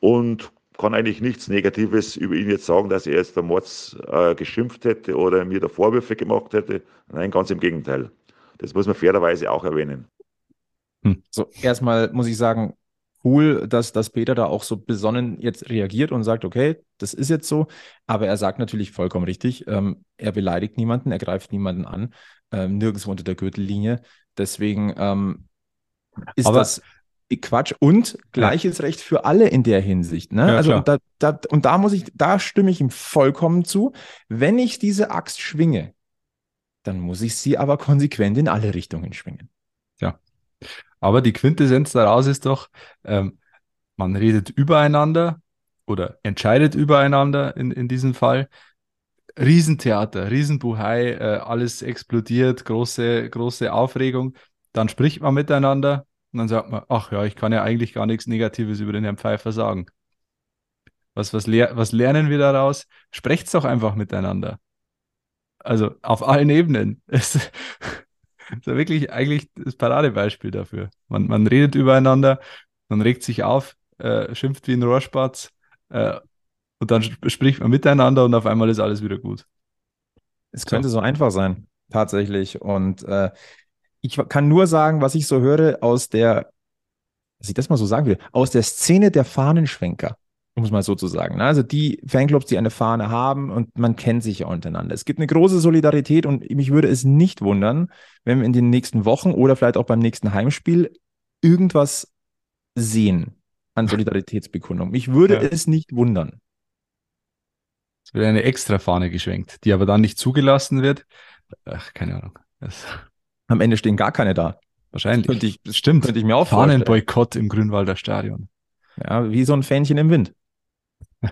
und kann eigentlich nichts Negatives über ihn jetzt sagen, dass er jetzt der Mords äh, geschimpft hätte oder mir da Vorwürfe gemacht hätte. Nein, ganz im Gegenteil. Das muss man fairerweise auch erwähnen.
Hm. So, erstmal muss ich sagen, cool, dass, dass Peter da auch so besonnen jetzt reagiert und sagt, okay, das ist jetzt so. Aber er sagt natürlich vollkommen richtig, ähm, er beleidigt niemanden, er greift niemanden an, ähm, nirgendwo unter der Gürtellinie. Deswegen ähm, ist Aber das Quatsch und gleiches ja. Recht für alle in der Hinsicht. Ne? Ja, also da, da, und da muss ich, da stimme ich ihm vollkommen zu. Wenn ich diese Axt schwinge, dann muss ich sie aber konsequent in alle Richtungen schwingen.
Ja. Aber die Quintessenz daraus ist doch, ähm, man redet übereinander oder entscheidet übereinander in, in diesem Fall. Riesentheater, Riesenbuhai, äh, alles explodiert, große, große Aufregung. Dann spricht man miteinander und dann sagt man, ach ja, ich kann ja eigentlich gar nichts Negatives über den Herrn Pfeiffer sagen. Was, was, ler was lernen wir daraus? Sprecht's doch einfach miteinander. Also auf allen Ebenen. Das ist ja wirklich eigentlich das Paradebeispiel dafür. Man, man redet übereinander, man regt sich auf, äh, schimpft wie ein Rohrspatz äh, und dann sp spricht man miteinander und auf einmal ist alles wieder gut.
Es könnte so, so einfach sein, tatsächlich. Und äh, ich kann nur sagen, was ich so höre aus der, dass ich das mal so sagen will, aus der Szene der Fahnenschwenker um es mal so zu sagen. Ne? Also die Fanclubs, die eine Fahne haben und man kennt sich ja untereinander. Es gibt eine große Solidarität und mich würde es nicht wundern, wenn wir in den nächsten Wochen oder vielleicht auch beim nächsten Heimspiel irgendwas sehen an Solidaritätsbekundung. Mich würde ja. es nicht wundern.
Es wird eine extra Fahne geschwenkt, die aber dann nicht zugelassen wird. Ach, keine Ahnung. Das
Am Ende stehen gar keine da.
Wahrscheinlich.
Könnte ich, Stimmt. Könnte ich mir auch
Fahnenboykott im Grünwalder Stadion.
Ja, wie so ein Fähnchen im Wind.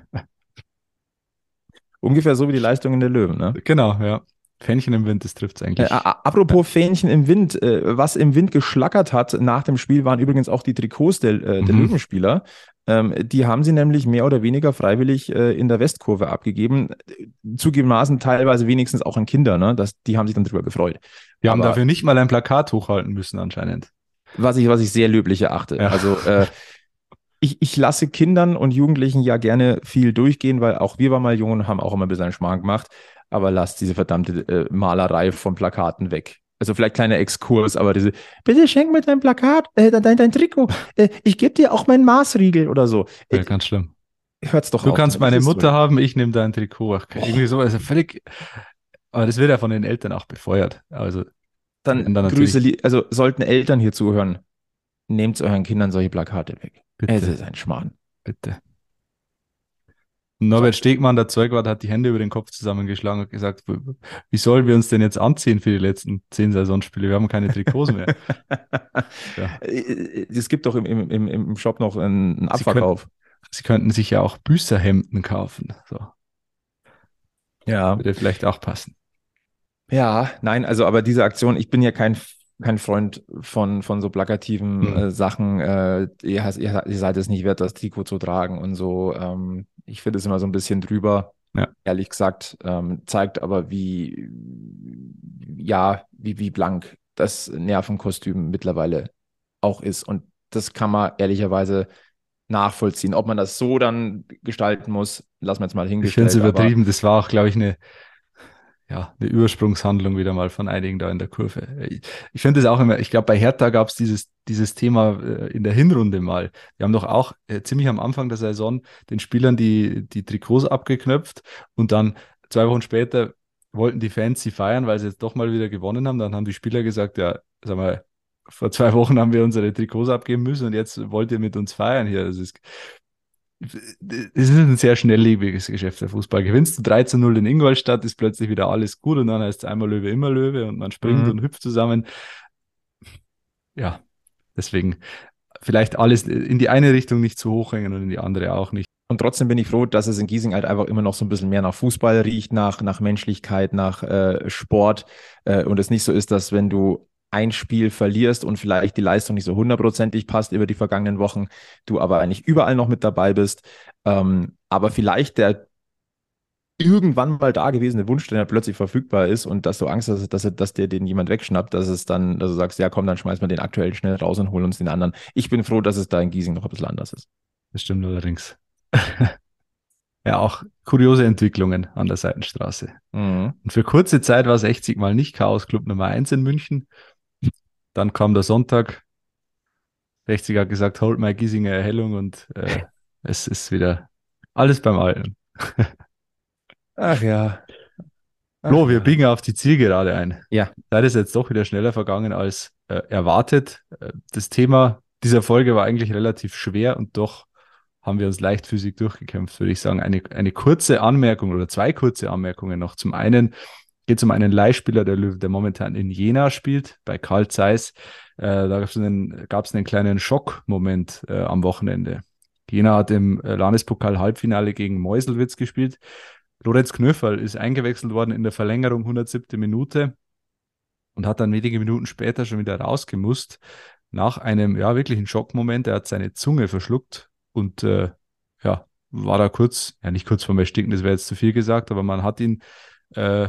Ungefähr so wie die Leistungen der Löwen, ne?
Genau, ja. Fähnchen im Wind, das trifft es eigentlich.
Äh, apropos Fähnchen im Wind, äh, was im Wind geschlackert hat nach dem Spiel, waren übrigens auch die Trikots der, äh, der mhm. Löwenspieler. Ähm, die haben sie nämlich mehr oder weniger freiwillig äh, in der Westkurve abgegeben. Zugegebenermaßen teilweise wenigstens auch an Kinder, ne? Das, die haben sich dann drüber gefreut.
Wir haben dafür nicht mal ein Plakat hochhalten müssen, anscheinend.
Was ich, was ich sehr löblich erachte. Ja. Also äh, ich, ich lasse Kindern und Jugendlichen ja gerne viel durchgehen, weil auch wir waren mal jung und haben auch immer ein bisschen Schmarrn gemacht. Aber lasst diese verdammte äh, Malerei von Plakaten weg. Also vielleicht kleiner Exkurs, aber diese, bitte schenk mir dein Plakat, äh, dein, dein Trikot. Äh, ich gebe dir auch meinen Maßriegel oder so.
Ja, ganz schlimm.
Hört's doch
Du auf, kannst meine Mutter haben, ich nehme dein Trikot. Ach. Irgendwie so, also völlig. Aber das wird ja von den Eltern auch befeuert. Also
dann, dann Grüße, also sollten Eltern hier zuhören, nehmt euren Kindern solche Plakate weg. Bitte. Es ist ein Schmarrn.
Bitte. Norbert Stegmann, der Zeugwart, hat die Hände über den Kopf zusammengeschlagen und gesagt, wie sollen wir uns denn jetzt anziehen für die letzten zehn Saisonspiele? Wir haben keine Trikots mehr.
ja. Es gibt doch im, im, im Shop noch einen Abverkauf.
Sie, können, Sie könnten sich ja auch Büßerhemden kaufen. So.
Ja.
Würde vielleicht auch passen.
Ja, nein, also aber diese Aktion, ich bin ja kein kein Freund von, von so plakativen mhm. äh, Sachen. Äh, ihr, ihr, ihr, seid es nicht wert, das Trikot zu tragen und so. Ähm, ich finde es immer so ein bisschen drüber, ja. ehrlich gesagt. Ähm, zeigt aber, wie, ja, wie, wie blank das Nervenkostüm mittlerweile auch ist. Und das kann man ehrlicherweise nachvollziehen. Ob man das so dann gestalten muss, lassen wir jetzt mal hingestellt.
Ich finde es übertrieben. Das war auch, glaube ich, eine ja, eine Übersprungshandlung wieder mal von einigen da in der Kurve. Ich, ich finde es auch immer, ich glaube, bei Hertha gab es dieses, dieses Thema äh, in der Hinrunde mal. Wir haben doch auch äh, ziemlich am Anfang der Saison den Spielern die, die Trikots abgeknöpft und dann zwei Wochen später wollten die Fans sie feiern, weil sie jetzt doch mal wieder gewonnen haben. Dann haben die Spieler gesagt, ja, sag mal, vor zwei Wochen haben wir unsere Trikots abgeben müssen und jetzt wollt ihr mit uns feiern hier. Das ist, es ist ein sehr schnelllebiges Geschäft, der Fußball. Gewinnst du 3 zu 0 in Ingolstadt, ist plötzlich wieder alles gut und dann heißt es einmal Löwe, immer Löwe und man springt mhm. und hüpft zusammen. Ja, deswegen vielleicht alles in die eine Richtung nicht zu hoch hängen und in die andere auch nicht.
Und trotzdem bin ich froh, dass es in Giesing halt einfach immer noch so ein bisschen mehr nach Fußball riecht, nach, nach Menschlichkeit, nach äh, Sport. Äh, und es nicht so ist, dass wenn du ein Spiel verlierst und vielleicht die Leistung nicht so hundertprozentig passt über die vergangenen Wochen, du aber eigentlich überall noch mit dabei bist. Ähm, aber vielleicht der irgendwann mal da gewesene Wunsch, der plötzlich verfügbar ist und dass du Angst hast, dass, dass dir den jemand wegschnappt, dass es dann, dass du sagst, ja komm, dann schmeiß mal den aktuellen schnell raus und holen uns den anderen. Ich bin froh, dass es da in Giesing noch ein bisschen anders ist.
Das stimmt allerdings. ja, auch kuriose Entwicklungen an der Seitenstraße. Mhm. Und für kurze Zeit war es 60 Mal nicht Chaos Club Nummer 1 in München. Dann kam der Sonntag. 60 hat gesagt, holt mal Giesinger Erhellung und äh, es ist wieder alles beim Alten.
Ach ja.
Ach Flo, wir biegen auf die Zielgerade ein.
Ja.
Zeit ist jetzt doch wieder schneller vergangen als äh, erwartet. Äh, das Thema dieser Folge war eigentlich relativ schwer und doch haben wir uns leichtfüßig durchgekämpft, würde ich sagen. Eine, eine kurze Anmerkung oder zwei kurze Anmerkungen noch. Zum einen geht es um einen Leihspieler der Löwe, der momentan in Jena spielt, bei Karl Zeiss. Äh, da gab es einen, einen kleinen Schockmoment äh, am Wochenende. Jena hat im äh, Landespokal-Halbfinale gegen Meuselwitz gespielt. Lorenz Knöferl ist eingewechselt worden in der Verlängerung 107. Minute und hat dann wenige Minuten später schon wieder rausgemusst. Nach einem ja wirklichen Schockmoment. Er hat seine Zunge verschluckt und äh, ja, war da kurz, ja nicht kurz vorm Ersticken, das wäre jetzt zu viel gesagt, aber man hat ihn, äh,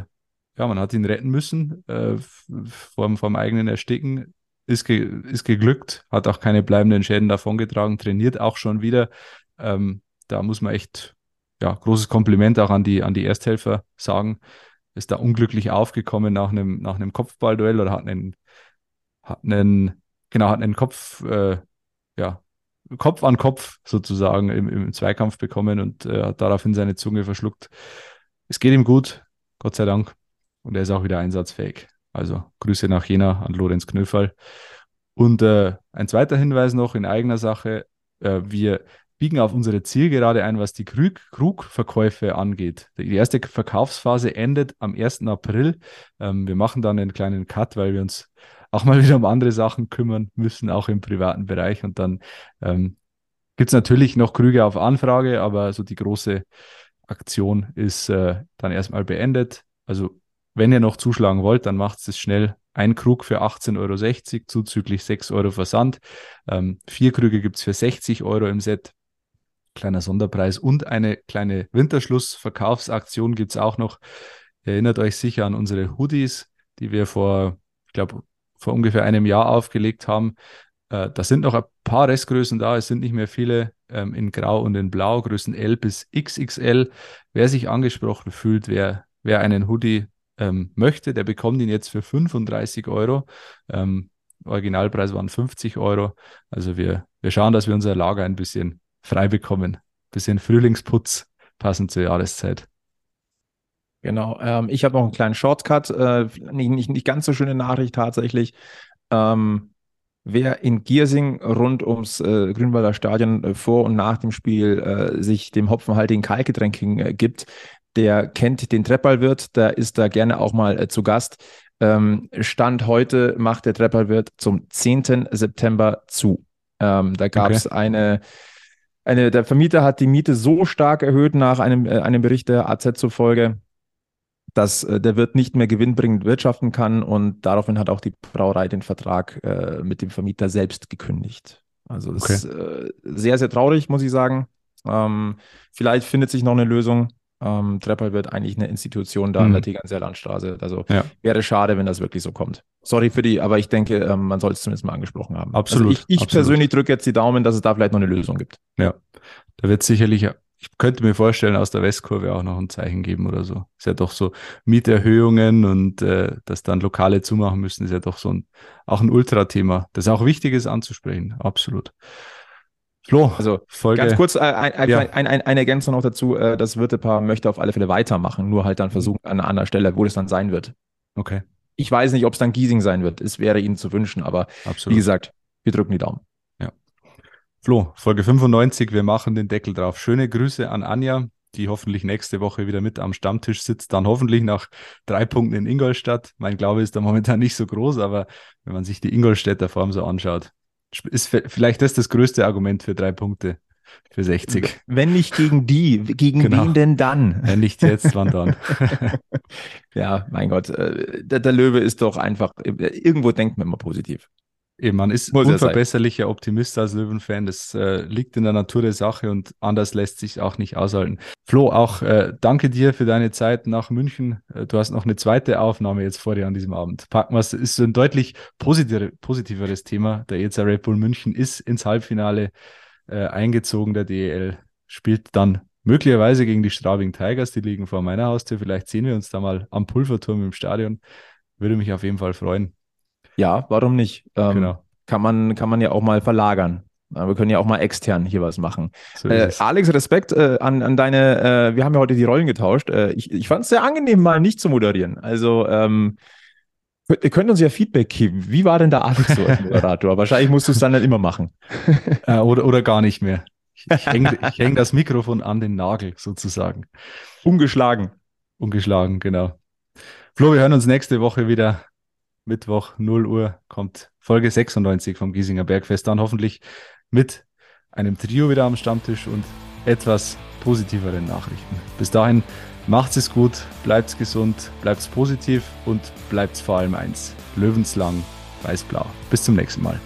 ja, man hat ihn retten müssen äh, vom, vom eigenen Ersticken. Ist, ge ist geglückt, hat auch keine bleibenden Schäden davongetragen, trainiert auch schon wieder. Ähm, da muss man echt, ja, großes Kompliment auch an die, an die Ersthelfer sagen. Ist da unglücklich aufgekommen nach einem, nach einem Kopfballduell oder hat einen, hat einen, genau, hat einen Kopf, äh, ja, Kopf an Kopf sozusagen im, im Zweikampf bekommen und äh, hat daraufhin seine Zunge verschluckt. Es geht ihm gut, Gott sei Dank. Und er ist auch wieder einsatzfähig. Also Grüße nach Jena an Lorenz Knöfall. Und äh, ein zweiter Hinweis noch in eigener Sache. Äh, wir biegen auf unsere Zielgerade ein, was die Krug Krugverkäufe angeht. Die erste Verkaufsphase endet am 1. April. Ähm, wir machen dann einen kleinen Cut, weil wir uns auch mal wieder um andere Sachen kümmern müssen, auch im privaten Bereich. Und dann ähm, gibt es natürlich noch Krüge auf Anfrage, aber so die große Aktion ist äh, dann erstmal beendet. Also wenn ihr noch zuschlagen wollt, dann macht es schnell. Ein Krug für 18,60 Euro, zuzüglich 6 Euro Versand. Ähm, vier Krüge gibt es für 60 Euro im Set. Kleiner Sonderpreis und eine kleine Winterschlussverkaufsaktion gibt es auch noch. Ihr erinnert euch sicher an unsere Hoodies, die wir vor, ich glaube, vor ungefähr einem Jahr aufgelegt haben. Äh, da sind noch ein paar Restgrößen da. Es sind nicht mehr viele ähm, in Grau und in Blau, Größen L bis XXL. Wer sich angesprochen fühlt, wer, wer einen Hoodie ähm, möchte, der bekommt ihn jetzt für 35 Euro. Ähm, Originalpreis waren 50 Euro. Also wir, wir schauen, dass wir unser Lager ein bisschen frei bekommen. Bisschen Frühlingsputz passend zur Jahreszeit.
Genau. Ähm, ich habe noch einen kleinen Shortcut. Äh, nicht, nicht, nicht ganz so schöne Nachricht tatsächlich. Ähm, wer in Giersing rund ums äh, Grünwalder Stadion äh, vor und nach dem Spiel äh, sich dem hopfenhaltigen Kalkgetränk äh, gibt, der kennt den Treppalwirt, der ist da gerne auch mal äh, zu Gast. Ähm, Stand heute macht der Treppalwirt zum 10. September zu. Ähm, da gab es okay. eine eine, der Vermieter hat die Miete so stark erhöht nach einem, äh, einem Bericht der AZ zufolge, dass äh, der Wirt nicht mehr gewinnbringend wirtschaften kann und daraufhin hat auch die Brauerei den Vertrag äh, mit dem Vermieter selbst gekündigt. Also das okay. ist äh, sehr, sehr traurig, muss ich sagen. Ähm, vielleicht findet sich noch eine Lösung. Ähm, Treppel wird eigentlich eine Institution da mhm. an der Tegernseer Landstraße. Also ja. wäre schade, wenn das wirklich so kommt. Sorry für die, aber ich denke, ähm, man sollte es zumindest mal angesprochen haben.
Absolut.
Also ich, ich
absolut.
persönlich drücke jetzt die Daumen, dass es da vielleicht noch eine Lösung gibt.
Ja, da wird sicherlich ich könnte mir vorstellen, aus der Westkurve auch noch ein Zeichen geben oder so. Ist ja doch so Mieterhöhungen und äh, dass dann Lokale zumachen müssen, ist ja doch so ein auch ein Ultra-Thema, das auch wichtig ist anzusprechen. Absolut.
Flo, also Folge, ganz kurz äh, ein, ein, ja. ein, eine Ergänzung noch dazu. Äh, das Wirtepaar möchte auf alle Fälle weitermachen, nur halt dann versuchen an einer anderen Stelle, wo das dann sein wird.
Okay.
Ich weiß nicht, ob es dann Giesing sein wird. Es wäre ihnen zu wünschen, aber Absolut. wie gesagt, wir drücken die Daumen.
Ja. Flo, Folge 95, wir machen den Deckel drauf. Schöne Grüße an Anja, die hoffentlich nächste Woche wieder mit am Stammtisch sitzt. Dann hoffentlich nach drei Punkten in Ingolstadt. Mein Glaube ist da momentan nicht so groß, aber wenn man sich die Ingolstädter Form so anschaut, ist vielleicht das das größte Argument für drei Punkte für 60.
Wenn nicht gegen die, gegen genau. wen denn dann?
Wenn nicht jetzt, wann dann?
ja, mein Gott, äh, der, der, Löwe ist doch einfach, irgendwo denkt man immer positiv.
Eben, man ist Muss unverbesserlicher Optimist als Löwenfan. Das äh, liegt in der Natur der Sache und anders lässt sich auch nicht aushalten. Flo, auch äh, danke dir für deine Zeit nach München. Äh, du hast noch eine zweite Aufnahme jetzt vor dir an diesem Abend. Packen wir es, ist so ein deutlich positive, positiveres Thema. Der EZ Red Bull München ist ins Halbfinale äh, eingezogen, der DEL. Spielt dann möglicherweise gegen die Straubing Tigers, die liegen vor meiner Haustür. Vielleicht sehen wir uns da mal am Pulverturm im Stadion. Würde mich auf jeden Fall freuen.
Ja, warum nicht? Ähm, genau. Kann man, kann man ja auch mal verlagern. Wir können ja auch mal extern hier was machen. So äh, Alex, Respekt äh, an, an deine, äh, wir haben ja heute die Rollen getauscht. Äh, ich ich fand es sehr angenehm, mal nicht zu moderieren. Also ähm, Ihr könnt uns ja Feedback geben. Wie war denn der Alex so als Moderator? Wahrscheinlich musst du es dann nicht immer machen.
Äh, oder, oder gar nicht mehr. Ich, ich hänge häng das Mikrofon an den Nagel sozusagen.
Ungeschlagen.
Ungeschlagen, genau. Flo, wir hören uns nächste Woche wieder. Mittwoch, 0 Uhr, kommt Folge 96 vom Giesinger Bergfest. Dann hoffentlich mit einem Trio wieder am Stammtisch und etwas positiveren Nachrichten. Bis dahin Macht's es gut, bleibt's gesund, bleibt's positiv und bleibt's vor allem eins. Löwenslang, weiß-blau. Bis zum nächsten Mal.